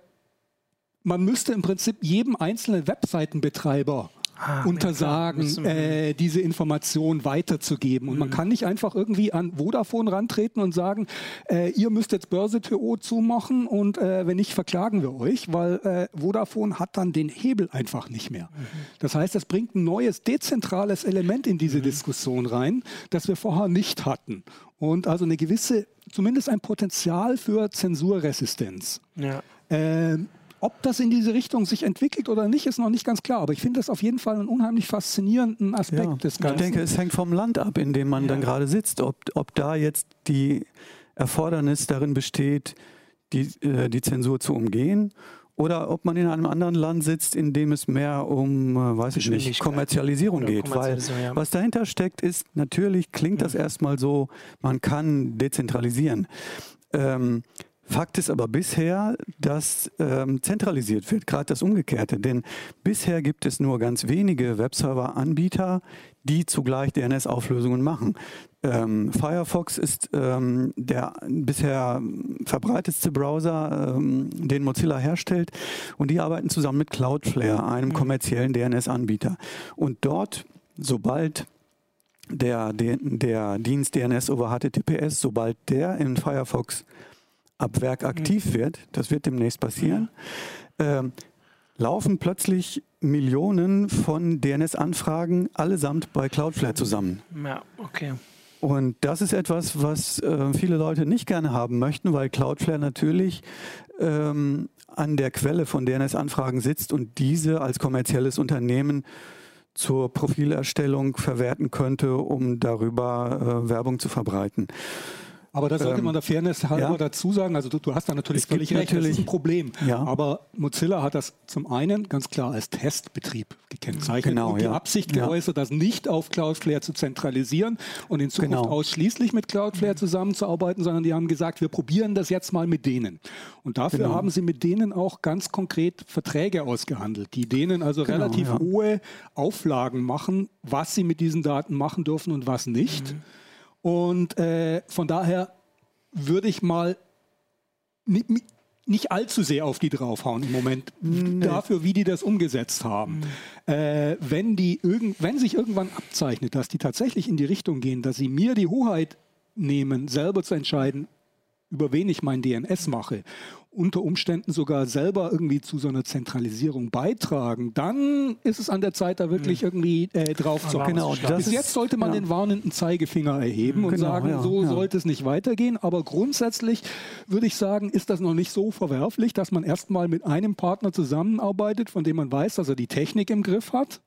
man müsste im Prinzip jedem einzelnen Webseitenbetreiber ah, untersagen, äh, diese Information weiterzugeben. Und mhm. man kann nicht einfach irgendwie an Vodafone rantreten und sagen, äh, ihr müsst jetzt Börse.to zumachen und äh, wenn nicht, verklagen wir euch, weil äh, Vodafone hat dann den Hebel einfach nicht mehr. Mhm. Das heißt, das bringt ein neues dezentrales Element in diese mhm. Diskussion rein, das wir vorher nicht hatten. Und also eine gewisse, zumindest ein Potenzial für Zensurresistenz. Ja. Ähm, ob das in diese Richtung sich entwickelt oder nicht, ist noch nicht ganz klar. Aber ich finde das auf jeden Fall einen unheimlich faszinierenden Aspekt ja, des Ganzen. Ich denke, es hängt vom Land ab, in dem man ja. dann gerade sitzt. Ob, ob da jetzt die Erfordernis darin besteht, die, äh, die Zensur zu umgehen oder ob man in einem anderen Land sitzt, in dem es mehr um, äh, weiß ich nicht, Kommerzialisierung geht. Weil ja. was dahinter steckt, ist, natürlich klingt das erstmal so, man kann dezentralisieren. Ähm, Fakt ist aber bisher, dass ähm, zentralisiert wird, gerade das Umgekehrte. Denn bisher gibt es nur ganz wenige Webserver-Anbieter, die zugleich DNS-Auflösungen machen. Ähm, Firefox ist ähm, der bisher verbreitetste Browser, ähm, den Mozilla herstellt. Und die arbeiten zusammen mit Cloudflare, einem mhm. kommerziellen DNS-Anbieter. Und dort, sobald der, der, der Dienst DNS over HTTPS, sobald der in Firefox ab Werk aktiv mhm. wird, das wird demnächst passieren, ähm, laufen plötzlich Millionen von DNS-Anfragen allesamt bei Cloudflare zusammen. Ja, okay. Und das ist etwas, was äh, viele Leute nicht gerne haben möchten, weil Cloudflare natürlich ähm, an der Quelle von DNS-Anfragen sitzt und diese als kommerzielles Unternehmen zur Profilerstellung verwerten könnte, um darüber äh, Werbung zu verbreiten. Aber da sollte ähm, man der Fairness halber ja. dazu sagen, also du, du hast da natürlich es völlig recht, natürlich, das ist ein Problem. Ja. Aber Mozilla hat das zum einen ganz klar als Testbetrieb gekennzeichnet genau, und die ja. Absicht geäußert, das nicht auf Cloudflare zu zentralisieren und in Zukunft genau. ausschließlich mit Cloudflare zusammenzuarbeiten, sondern die haben gesagt, wir probieren das jetzt mal mit denen. Und dafür genau. haben sie mit denen auch ganz konkret Verträge ausgehandelt, die denen also genau, relativ hohe Auflagen machen, was sie mit diesen Daten machen dürfen und was nicht. Mhm. Und äh, von daher würde ich mal nicht, nicht, allzu sehr auf die draufhauen im Moment nee. dafür, wie die das umgesetzt haben. Mhm. Äh, wenn, die irgend, wenn sich irgendwann abzeichnet, dass die tatsächlich in die Richtung gehen, dass sie mir die Hoheit nehmen, selber zu entscheiden, über wen ich mein DNS mache unter Umständen sogar selber irgendwie zu so einer Zentralisierung beitragen, dann ist es an der Zeit, da wirklich mhm. irgendwie äh, drauf zu genau, Bis jetzt sollte man ja. den warnenden Zeigefinger erheben und genau, sagen, ja, so ja. sollte es nicht weitergehen. Aber grundsätzlich würde ich sagen, ist das noch nicht so verwerflich, dass man erstmal mit einem Partner zusammenarbeitet, von dem man weiß, dass er die Technik im Griff hat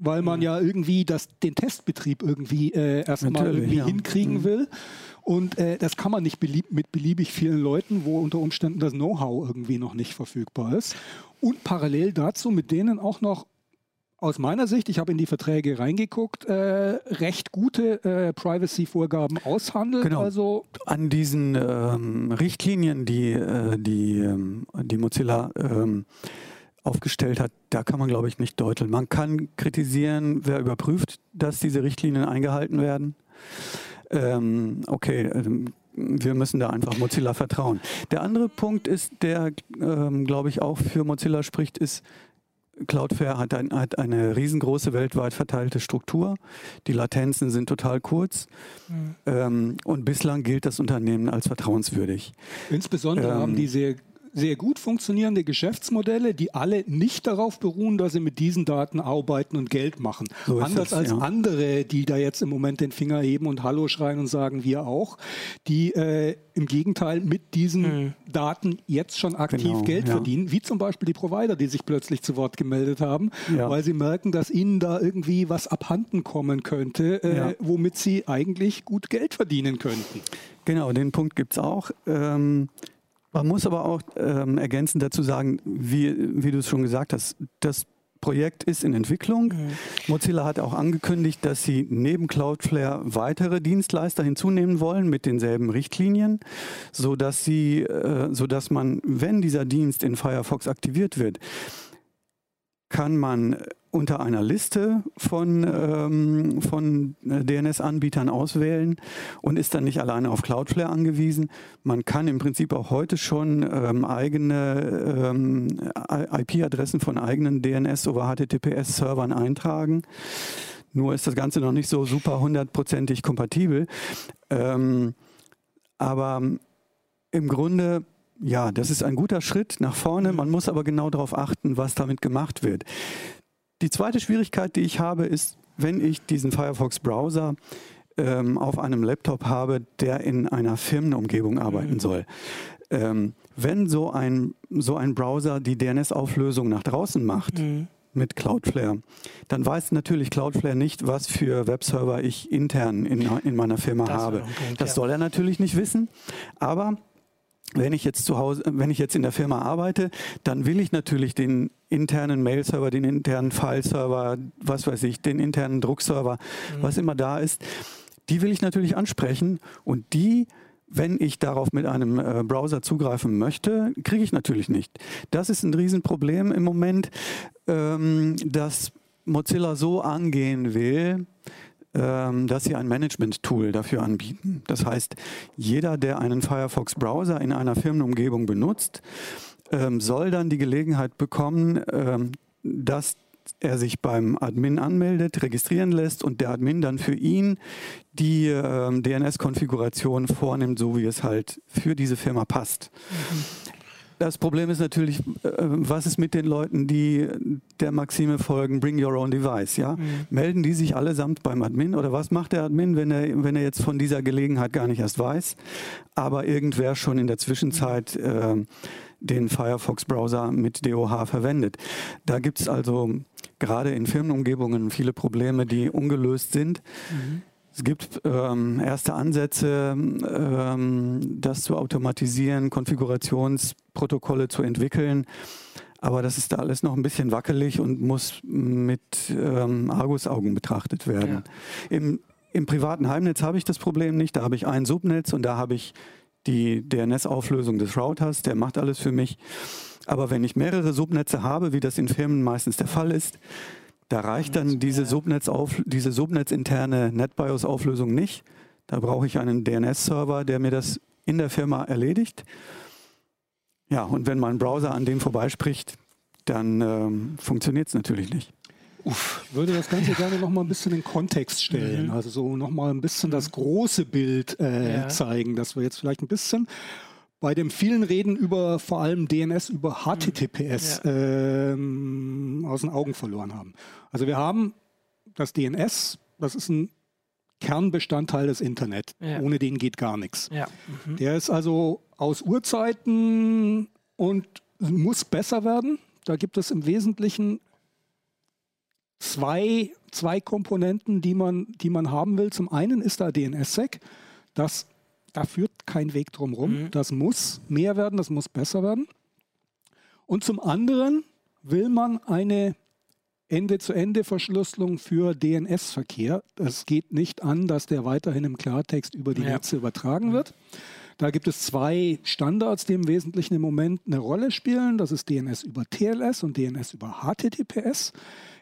weil man mhm. ja irgendwie das, den Testbetrieb irgendwie äh, erstmal irgendwie ja. hinkriegen mhm. will. Und äh, das kann man nicht belieb mit beliebig vielen Leuten, wo unter Umständen das Know-how irgendwie noch nicht verfügbar ist. Und parallel dazu mit denen auch noch aus meiner Sicht, ich habe in die Verträge reingeguckt, äh, recht gute äh, Privacy-Vorgaben aushandelt. Genau. Also An diesen ähm, Richtlinien, die, äh, die, ähm, die Mozilla ähm, aufgestellt hat, da kann man, glaube ich, nicht deuteln. Man kann kritisieren, wer überprüft, dass diese Richtlinien eingehalten werden ähm, okay, ähm, wir müssen da einfach Mozilla vertrauen. Der andere Punkt ist, der, ähm, glaube ich, auch für Mozilla spricht, ist, Cloudflare hat, ein, hat, eine riesengroße weltweit verteilte Struktur. Die Latenzen sind total kurz. Mhm. Ähm, und bislang gilt das Unternehmen als vertrauenswürdig. Insbesondere ähm, haben diese sehr gut funktionierende Geschäftsmodelle, die alle nicht darauf beruhen, dass sie mit diesen Daten arbeiten und Geld machen. So Anders es, als ja. andere, die da jetzt im Moment den Finger heben und Hallo schreien und sagen, wir auch, die äh, im Gegenteil mit diesen mhm. Daten jetzt schon aktiv genau, Geld ja. verdienen, wie zum Beispiel die Provider, die sich plötzlich zu Wort gemeldet haben, ja. weil sie merken, dass ihnen da irgendwie was abhanden kommen könnte, äh, womit sie eigentlich gut Geld verdienen könnten. Genau, den Punkt gibt es auch. Ähm, man muss aber auch ähm, ergänzend dazu sagen, wie, wie du es schon gesagt hast, das Projekt ist in Entwicklung. Mhm. Mozilla hat auch angekündigt, dass sie neben Cloudflare weitere Dienstleister hinzunehmen wollen mit denselben Richtlinien, sodass sie, äh, sodass man, wenn dieser Dienst in Firefox aktiviert wird, kann man unter einer Liste von, ähm, von äh, DNS-Anbietern auswählen und ist dann nicht alleine auf Cloudflare angewiesen. Man kann im Prinzip auch heute schon ähm, eigene ähm, IP-Adressen von eigenen DNS- over HTTPS-Servern eintragen. Nur ist das Ganze noch nicht so super hundertprozentig kompatibel. Ähm, aber im Grunde ja, das ist ein guter Schritt nach vorne. Man muss aber genau darauf achten, was damit gemacht wird. Die zweite Schwierigkeit, die ich habe, ist, wenn ich diesen Firefox-Browser ähm, auf einem Laptop habe, der in einer Firmenumgebung arbeiten mhm. soll. Ähm, wenn so ein, so ein Browser die DNS-Auflösung nach draußen macht, mhm. mit Cloudflare, dann weiß natürlich Cloudflare nicht, was für Webserver ich intern in, in meiner Firma das habe. Punkt, das ja. soll er natürlich nicht wissen, aber wenn ich jetzt zu Hause, wenn ich jetzt in der Firma arbeite, dann will ich natürlich den internen Mail-Server, den internen File-Server, was weiß ich, den internen Druckserver, mhm. was immer da ist, die will ich natürlich ansprechen und die wenn ich darauf mit einem äh, Browser zugreifen möchte, kriege ich natürlich nicht. Das ist ein Riesenproblem im Moment, ähm, dass Mozilla so angehen will, dass sie ein Management-Tool dafür anbieten. Das heißt, jeder, der einen Firefox-Browser in einer Firmenumgebung benutzt, ähm, soll dann die Gelegenheit bekommen, ähm, dass er sich beim Admin anmeldet, registrieren lässt und der Admin dann für ihn die DNS-Konfiguration vornimmt, so wie es halt für diese Firma passt. Mhm. Das Problem ist natürlich, äh, was ist mit den Leuten, die der Maxime folgen, bring your own device, ja? Mhm. Melden die sich allesamt beim Admin oder was macht der Admin, wenn er, wenn er jetzt von dieser Gelegenheit gar nicht erst weiß, aber irgendwer schon in der Zwischenzeit äh, den Firefox-Browser mit DOH verwendet. Da gibt es also gerade in Firmenumgebungen viele Probleme, die ungelöst sind. Mhm. Es gibt ähm, erste Ansätze, ähm, das zu automatisieren, Konfigurationsprotokolle zu entwickeln. Aber das ist da alles noch ein bisschen wackelig und muss mit ähm, Argusaugen betrachtet werden. Ja. Im, Im privaten Heimnetz habe ich das Problem nicht. Da habe ich ein Subnetz und da habe ich die DNS-Auflösung des Routers. Der macht alles für mich. Aber wenn ich mehrere Subnetze habe, wie das in Firmen meistens der Fall ist, da reicht dann diese, Subnetz auf, diese subnetzinterne NetBIOS-Auflösung nicht. Da brauche ich einen DNS-Server, der mir das in der Firma erledigt. Ja, und wenn mein Browser an dem vorbeispricht, dann ähm, funktioniert es natürlich nicht. Uff, ich würde das Ganze gerne noch mal ein bisschen in Kontext stellen. Mhm. Also so noch mal ein bisschen das große Bild äh, ja. zeigen, dass wir jetzt vielleicht ein bisschen bei dem vielen Reden über vor allem DNS, über HTTPS ja. ähm, aus den Augen verloren haben. Also wir haben das DNS, das ist ein Kernbestandteil des Internet. Ja. Ohne den geht gar nichts. Ja. Mhm. Der ist also aus Urzeiten und muss besser werden. Da gibt es im Wesentlichen zwei, zwei Komponenten, die man, die man haben will. Zum einen ist da DNSSEC. Das da kein Weg drum rum. Mhm. Das muss mehr werden, das muss besser werden. Und zum anderen will man eine Ende-zu-Ende-Verschlüsselung für DNS-Verkehr. Es geht nicht an, dass der weiterhin im Klartext über die ja. Netze übertragen mhm. wird. Da gibt es zwei Standards, die im Wesentlichen im Moment eine Rolle spielen. Das ist DNS über TLS und DNS über HTTPS.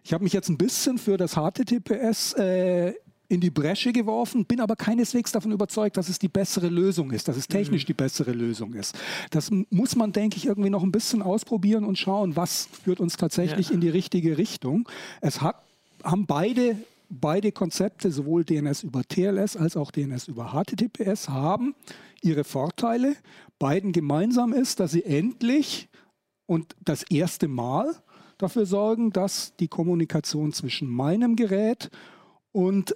Ich habe mich jetzt ein bisschen für das HTTPS äh, in die Bresche geworfen, bin aber keineswegs davon überzeugt, dass es die bessere Lösung ist, dass es technisch mhm. die bessere Lösung ist. Das muss man, denke ich, irgendwie noch ein bisschen ausprobieren und schauen, was führt uns tatsächlich ja. in die richtige Richtung. Es hat, haben beide beide Konzepte, sowohl DNS über TLS als auch DNS über HTTPS, haben ihre Vorteile. Beiden gemeinsam ist, dass sie endlich und das erste Mal dafür sorgen, dass die Kommunikation zwischen meinem Gerät und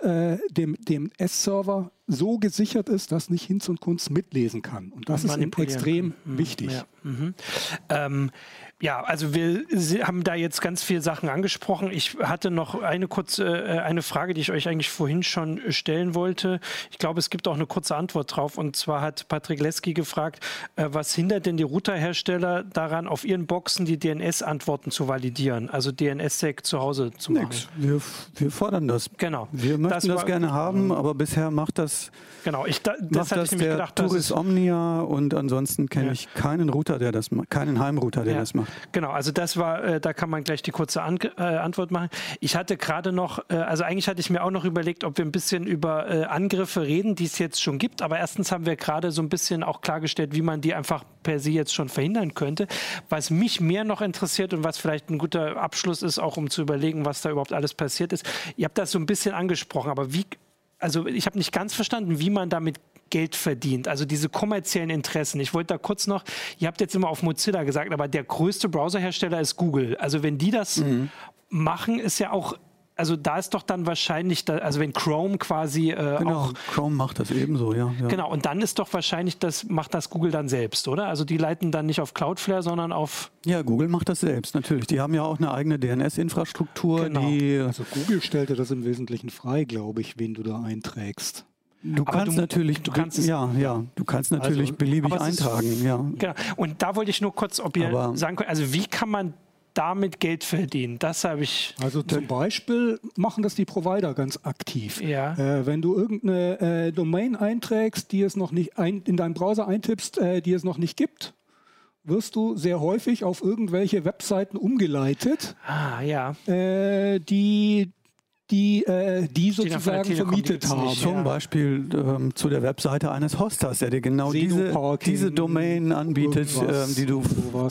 äh, dem, dem S-Server so gesichert ist, dass nicht Hinz und Kunst mitlesen kann. Und das ist extrem kann. Mhm. wichtig. Ja. Mhm. Ähm, ja, also wir haben da jetzt ganz viele Sachen angesprochen. Ich hatte noch eine kurze äh, eine Frage, die ich euch eigentlich vorhin schon stellen wollte. Ich glaube, es gibt auch eine kurze Antwort drauf. Und zwar hat Patrick Leski gefragt, äh, was hindert denn die Routerhersteller daran, auf ihren Boxen die DNS-Antworten zu validieren, also DNS-Sec zu Hause zu machen? Nix. Wir, wir fordern das. Genau. Wir möchten das, das gerne haben, aber bisher macht das, genau. ich, da, das macht das der gedacht, Turis Omnia und ansonsten kenne ja. ich keinen Router, der das macht, keinen Heimrouter, der ja. das macht. Genau, also das war, äh, da kann man gleich die kurze An äh, Antwort machen. Ich hatte gerade noch, äh, also eigentlich hatte ich mir auch noch überlegt, ob wir ein bisschen über äh, Angriffe reden, die es jetzt schon gibt. Aber erstens haben wir gerade so ein bisschen auch klargestellt, wie man die einfach per se jetzt schon verhindern könnte. Was mich mehr noch interessiert und was vielleicht ein guter Abschluss ist, auch um zu überlegen, was da überhaupt alles passiert ist. Ihr habt das so ein bisschen angesprochen, aber wie, also ich habe nicht ganz verstanden, wie man damit Geld verdient. Also diese kommerziellen Interessen. Ich wollte da kurz noch, ihr habt jetzt immer auf Mozilla gesagt, aber der größte Browserhersteller ist Google. Also wenn die das mhm. machen, ist ja auch also da ist doch dann wahrscheinlich, da, also wenn Chrome quasi äh, genau, auch, Chrome macht das ebenso, ja, ja, Genau, und dann ist doch wahrscheinlich, das macht das Google dann selbst, oder? Also die leiten dann nicht auf Cloudflare, sondern auf... Ja, Google macht das selbst, natürlich. Die haben ja auch eine eigene DNS-Infrastruktur, genau. die... Also Google stellte das im Wesentlichen frei, glaube ich, wen du da einträgst. Du aber kannst du, natürlich, du kannst ja, ja, du kannst natürlich also, beliebig eintragen, ja. Genau. Und da wollte ich nur kurz, ob ihr aber sagen könnt, also wie kann man damit Geld verdienen? Das habe ich. Also zum Beispiel machen das die Provider ganz aktiv. Ja. Äh, wenn du irgendeine äh, Domain einträgst, die es noch nicht ein, in deinem Browser eintippst, äh, die es noch nicht gibt, wirst du sehr häufig auf irgendwelche Webseiten umgeleitet, ah, ja. Äh, die die, äh, die sozusagen vermietet haben. Zum Beispiel ähm, zu der Webseite eines Hosters, der dir genau diese, diese Domain anbietet, ähm, die, du,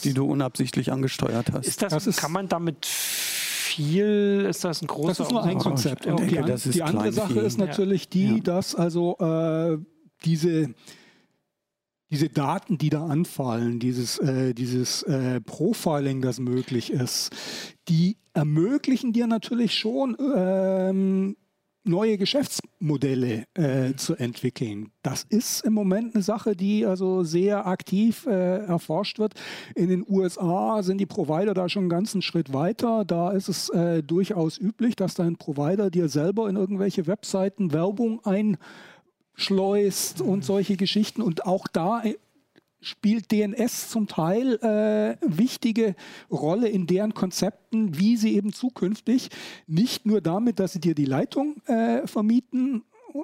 die du unabsichtlich angesteuert hast. Ist das, das ist, kann man damit viel, ist das ein großer Das ist nur ein Konzept. Und die, an, die andere Sache ist natürlich die, ja. dass also äh, diese diese Daten, die da anfallen, dieses, äh, dieses äh, Profiling, das möglich ist, die ermöglichen dir natürlich schon ähm, neue Geschäftsmodelle äh, zu entwickeln. Das ist im Moment eine Sache, die also sehr aktiv äh, erforscht wird. In den USA sind die Provider da schon einen ganzen Schritt weiter. Da ist es äh, durchaus üblich, dass dein Provider dir selber in irgendwelche Webseiten Werbung einschleust und solche Geschichten. Und auch da äh, spielt DNS zum Teil äh, wichtige Rolle in deren Konzepten, wie sie eben zukünftig nicht nur damit, dass sie dir die Leitung äh, vermieten,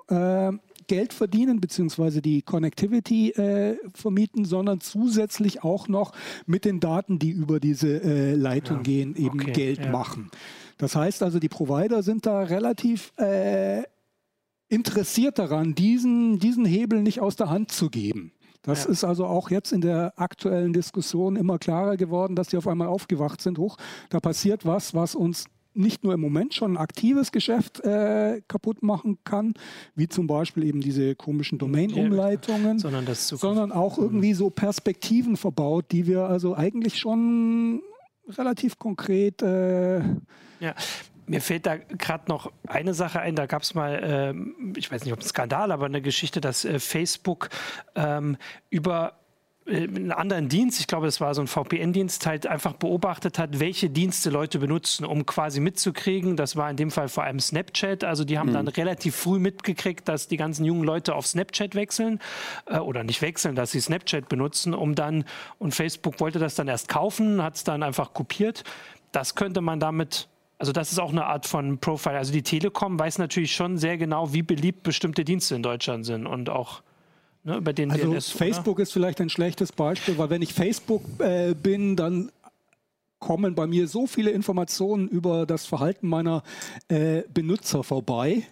äh, Geld verdienen, beziehungsweise die Connectivity äh, vermieten, sondern zusätzlich auch noch mit den Daten, die über diese äh, Leitung ja, gehen, eben okay, Geld ja. machen. Das heißt also, die Provider sind da relativ äh, interessiert daran, diesen, diesen Hebel nicht aus der Hand zu geben. Das ja. ist also auch jetzt in der aktuellen Diskussion immer klarer geworden, dass die auf einmal aufgewacht sind. Hoch, da passiert was, was uns nicht nur im Moment schon ein aktives Geschäft äh, kaputt machen kann, wie zum Beispiel eben diese komischen Domain-Umleitungen, sondern, sondern, auch irgendwie so Perspektiven verbaut, die wir also eigentlich schon relativ konkret äh, ja. Mir fällt da gerade noch eine Sache ein. Da gab es mal, ähm, ich weiß nicht, ob ein Skandal, aber eine Geschichte, dass äh, Facebook ähm, über äh, einen anderen Dienst, ich glaube, das war so ein VPN-Dienst, halt einfach beobachtet hat, welche Dienste Leute benutzen, um quasi mitzukriegen. Das war in dem Fall vor allem Snapchat. Also die haben mhm. dann relativ früh mitgekriegt, dass die ganzen jungen Leute auf Snapchat wechseln äh, oder nicht wechseln, dass sie Snapchat benutzen, um dann, und Facebook wollte das dann erst kaufen, hat es dann einfach kopiert. Das könnte man damit also das ist auch eine Art von Profile. Also die Telekom weiß natürlich schon sehr genau, wie beliebt bestimmte Dienste in Deutschland sind und auch ne, über den also DNS. Facebook oder? ist vielleicht ein schlechtes Beispiel, weil wenn ich Facebook äh, bin, dann kommen bei mir so viele Informationen über das Verhalten meiner äh, Benutzer vorbei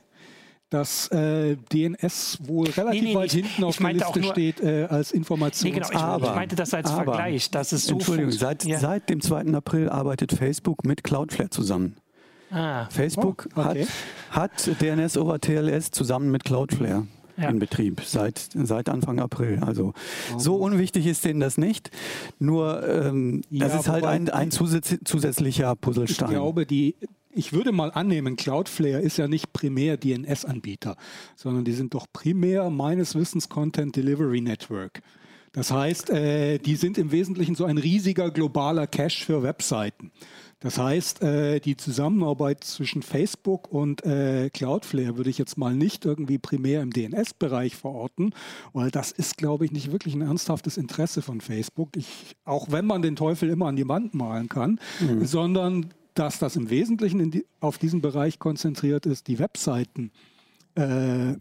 dass äh, DNS wohl relativ nee, nee, weit hinten auf der Liste steht äh, als Information. Nee, genau, ich, aber, ich meinte das als aber, Vergleich. Dass es so Entschuldigung, seit, ja. seit dem 2. April arbeitet Facebook mit Cloudflare zusammen. Ah. Facebook oh, okay. hat, hat DNS over TLS zusammen mit Cloudflare. Ja. in Betrieb seit, seit Anfang April. Also oh. so unwichtig ist denen das nicht. Nur ähm, ja, das ist halt ein, ein zusätzlicher Puzzlestein. Ich glaube, die, ich würde mal annehmen, Cloudflare ist ja nicht primär DNS-Anbieter, sondern die sind doch primär meines Wissens Content Delivery Network. Das heißt, äh, die sind im Wesentlichen so ein riesiger globaler Cache für Webseiten. Das heißt, äh, die Zusammenarbeit zwischen Facebook und äh, Cloudflare würde ich jetzt mal nicht irgendwie primär im DNS-Bereich verorten, weil das ist, glaube ich, nicht wirklich ein ernsthaftes Interesse von Facebook. Ich, auch wenn man den Teufel immer an die Wand malen kann, mhm. sondern dass das im Wesentlichen die, auf diesen Bereich konzentriert ist, die Webseiten äh,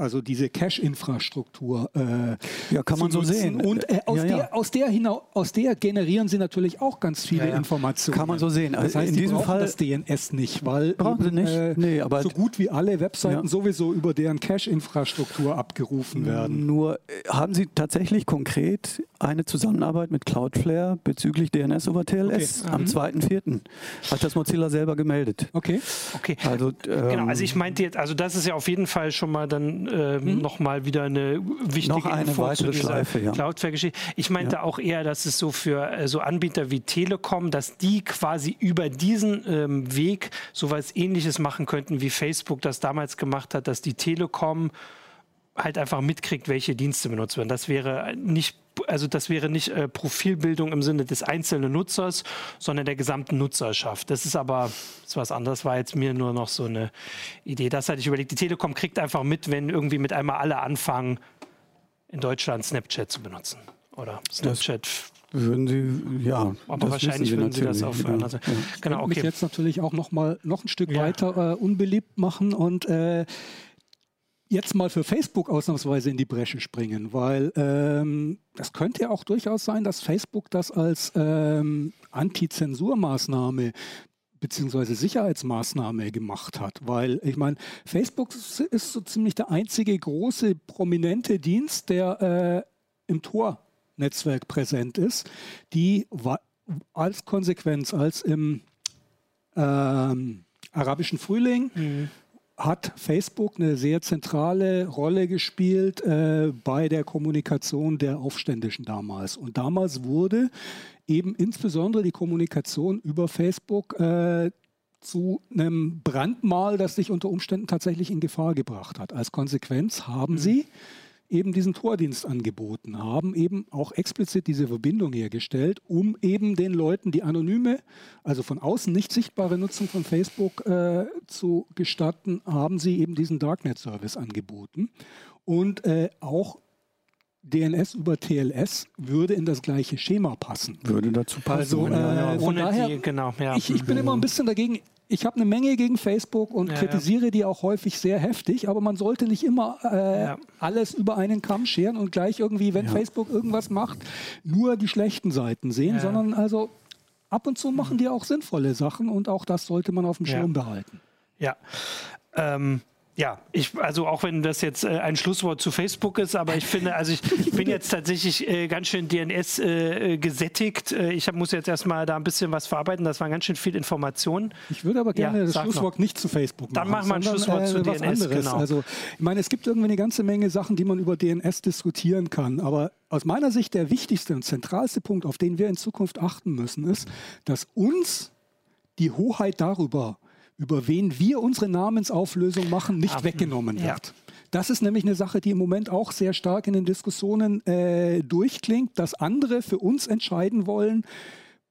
also diese Cache-Infrastruktur. Äh, ja, kann man so sehen. Und äh, aus, ja, ja. Der, aus, der hinau, aus der generieren sie natürlich auch ganz viele ja, Informationen. Kann man so sehen. Also das heißt, in diesem Fall das DNS nicht, weil brauchen eben, sie nicht. Äh, nee, aber so gut wie alle Webseiten sowieso über deren Cache-Infrastruktur abgerufen werden. Nur äh, haben Sie tatsächlich konkret eine Zusammenarbeit mit Cloudflare bezüglich DNS over TLS okay. am 2.4. Mhm. Hat das Mozilla selber gemeldet. Okay. Okay. Also, ähm, genau, also ich meinte jetzt, also das ist ja auf jeden Fall schon mal dann äh, mhm. nochmal wieder eine wichtige Noch eine Info weitere Schleife, ja. Cloudflare-Geschichte. Ich meinte ja. auch eher, dass es so für äh, so Anbieter wie Telekom, dass die quasi über diesen ähm, Weg sowas ähnliches machen könnten, wie Facebook das damals gemacht hat, dass die Telekom halt einfach mitkriegt, welche Dienste benutzt werden. Das wäre nicht also das wäre nicht äh, Profilbildung im Sinne des einzelnen Nutzers, sondern der gesamten Nutzerschaft. Das ist aber ist was anderes, war jetzt mir nur noch so eine Idee. Das hatte ich überlegt. Die Telekom kriegt einfach mit, wenn irgendwie mit einmal alle anfangen, in Deutschland Snapchat zu benutzen. Oder Snapchat. Das würden Sie, ja. Aber wahrscheinlich würden Sie das auf. Ja. Also, ja. Genau, okay. mich jetzt natürlich auch noch mal noch ein Stück ja. weiter äh, unbeliebt machen und äh, jetzt mal für Facebook ausnahmsweise in die Bresche springen, weil ähm, das könnte ja auch durchaus sein, dass Facebook das als ähm, Anti-Zensurmaßnahme beziehungsweise Sicherheitsmaßnahme gemacht hat, weil ich meine, Facebook ist so ziemlich der einzige große prominente Dienst, der äh, im Tor-Netzwerk präsent ist, die als Konsequenz, als im ähm, arabischen Frühling mhm hat Facebook eine sehr zentrale Rolle gespielt äh, bei der Kommunikation der Aufständischen damals. Und damals wurde eben insbesondere die Kommunikation über Facebook äh, zu einem Brandmal, das sich unter Umständen tatsächlich in Gefahr gebracht hat. Als Konsequenz haben mhm. sie eben diesen Tordienst angeboten, haben eben auch explizit diese Verbindung hergestellt, um eben den Leuten die anonyme, also von außen nicht sichtbare Nutzung von Facebook äh, zu gestatten, haben sie eben diesen Darknet-Service angeboten. Und äh, auch DNS über TLS würde in das gleiche Schema passen. Würde dazu passen. Also, äh, ja, von daher, die, genau, ja. ich, ich bin immer ein bisschen dagegen. Ich habe eine Menge gegen Facebook und ja, kritisiere die auch häufig sehr heftig, aber man sollte nicht immer äh, alles über einen Kamm scheren und gleich irgendwie, wenn Facebook irgendwas macht, nur die schlechten Seiten sehen, sondern also ab und zu machen die auch sinnvolle Sachen und auch das sollte man auf dem Schirm behalten. Ja. Ähm, ja, ich, also auch wenn das jetzt äh, ein Schlusswort zu Facebook ist, aber ich finde, also ich <laughs> bin jetzt tatsächlich äh, ganz schön DNS äh, gesättigt. Äh, ich hab, muss jetzt erstmal da ein bisschen was verarbeiten. Das waren ganz schön viel Informationen. Ich würde aber gerne ja, das Schlusswort noch. nicht zu Facebook machen. Dann machen wir ein Schlusswort zu DNS. Anderes. Genau. Also, ich meine, es gibt irgendwie eine ganze Menge Sachen, die man über DNS diskutieren kann. Aber aus meiner Sicht der wichtigste und zentralste Punkt, auf den wir in Zukunft achten müssen, ist, dass uns die Hoheit darüber, über wen wir unsere Namensauflösung machen, nicht Ab, weggenommen wird. Ja. Das ist nämlich eine Sache, die im Moment auch sehr stark in den Diskussionen äh, durchklingt, dass andere für uns entscheiden wollen,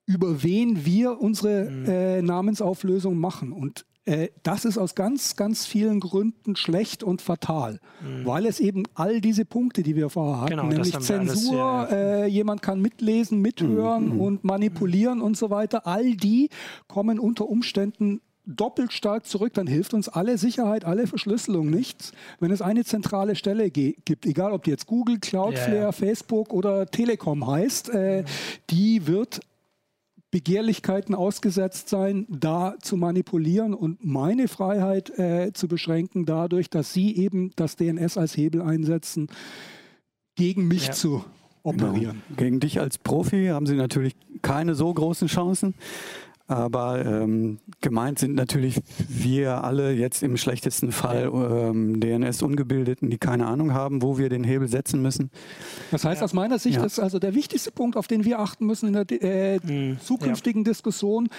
über wen wir unsere mhm. äh, Namensauflösung machen. Und äh, das ist aus ganz, ganz vielen Gründen schlecht und fatal, mhm. weil es eben all diese Punkte, die wir vorher hatten, genau, nämlich Zensur, alles, ja, ja. Äh, jemand kann mitlesen, mithören mhm. und manipulieren mhm. und so weiter, all die kommen unter Umständen doppelt stark zurück, dann hilft uns alle Sicherheit, alle Verschlüsselung nichts, wenn es eine zentrale Stelle gibt, egal ob die jetzt Google, Cloudflare, ja, ja. Facebook oder Telekom heißt, äh, die wird Begehrlichkeiten ausgesetzt sein, da zu manipulieren und meine Freiheit äh, zu beschränken dadurch, dass sie eben das DNS als Hebel einsetzen, gegen mich ja. zu operieren. Genau. Gegen dich als Profi haben sie natürlich keine so großen Chancen. Aber ähm, gemeint sind natürlich wir alle jetzt im schlechtesten Fall ähm, DNS-Ungebildeten, die keine Ahnung haben, wo wir den Hebel setzen müssen. Das heißt, ja. aus meiner Sicht ja. ist also der wichtigste Punkt, auf den wir achten müssen in der äh, mhm. zukünftigen ja. Diskussion,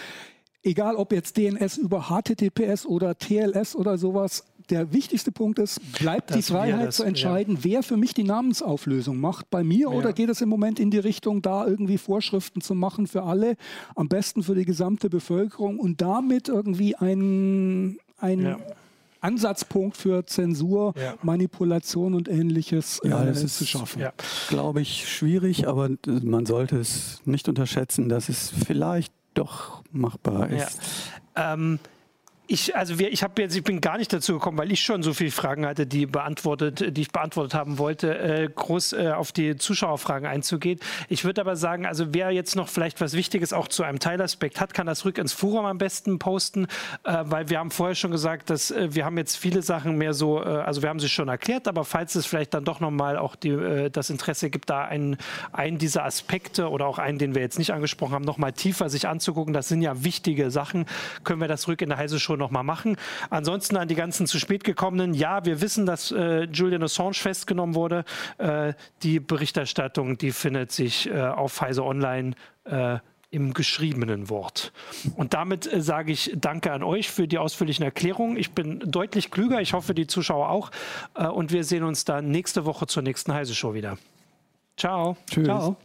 egal ob jetzt DNS über HTTPS oder TLS oder sowas, der wichtigste Punkt ist, bleibt das die Freiheit das, zu entscheiden, ja. wer für mich die Namensauflösung macht. Bei mir ja. oder geht es im Moment in die Richtung, da irgendwie Vorschriften zu machen für alle, am besten für die gesamte Bevölkerung und damit irgendwie ein, ein ja. Ansatzpunkt für Zensur, ja. Manipulation und ähnliches ja, äh, das ist, zu schaffen. Ja. Glaube ich schwierig, aber man sollte es nicht unterschätzen, dass es vielleicht doch machbar ist. Ähm, ich, also wir, ich jetzt, ich bin gar nicht dazu gekommen, weil ich schon so viele Fragen hatte, die beantwortet, die ich beantwortet haben wollte, äh, groß äh, auf die Zuschauerfragen einzugehen. Ich würde aber sagen, also wer jetzt noch vielleicht was Wichtiges auch zu einem Teilaspekt hat, kann das rück ins Forum am besten posten, äh, weil wir haben vorher schon gesagt, dass äh, wir haben jetzt viele Sachen mehr so, äh, also wir haben sie schon erklärt, aber falls es vielleicht dann doch nochmal auch die, äh, das Interesse gibt, da einen, einen dieser Aspekte oder auch einen, den wir jetzt nicht angesprochen haben, nochmal tiefer sich anzugucken, das sind ja wichtige Sachen, können wir das rück in der Heise schon noch mal machen. Ansonsten an die ganzen zu spät gekommenen, ja, wir wissen, dass äh, Julian Assange festgenommen wurde. Äh, die Berichterstattung, die findet sich äh, auf Heise Online äh, im geschriebenen Wort. Und damit äh, sage ich Danke an euch für die ausführlichen Erklärungen. Ich bin deutlich klüger, ich hoffe die Zuschauer auch. Äh, und wir sehen uns dann nächste Woche zur nächsten Heise Show wieder. Ciao. Tschüss. Ciao.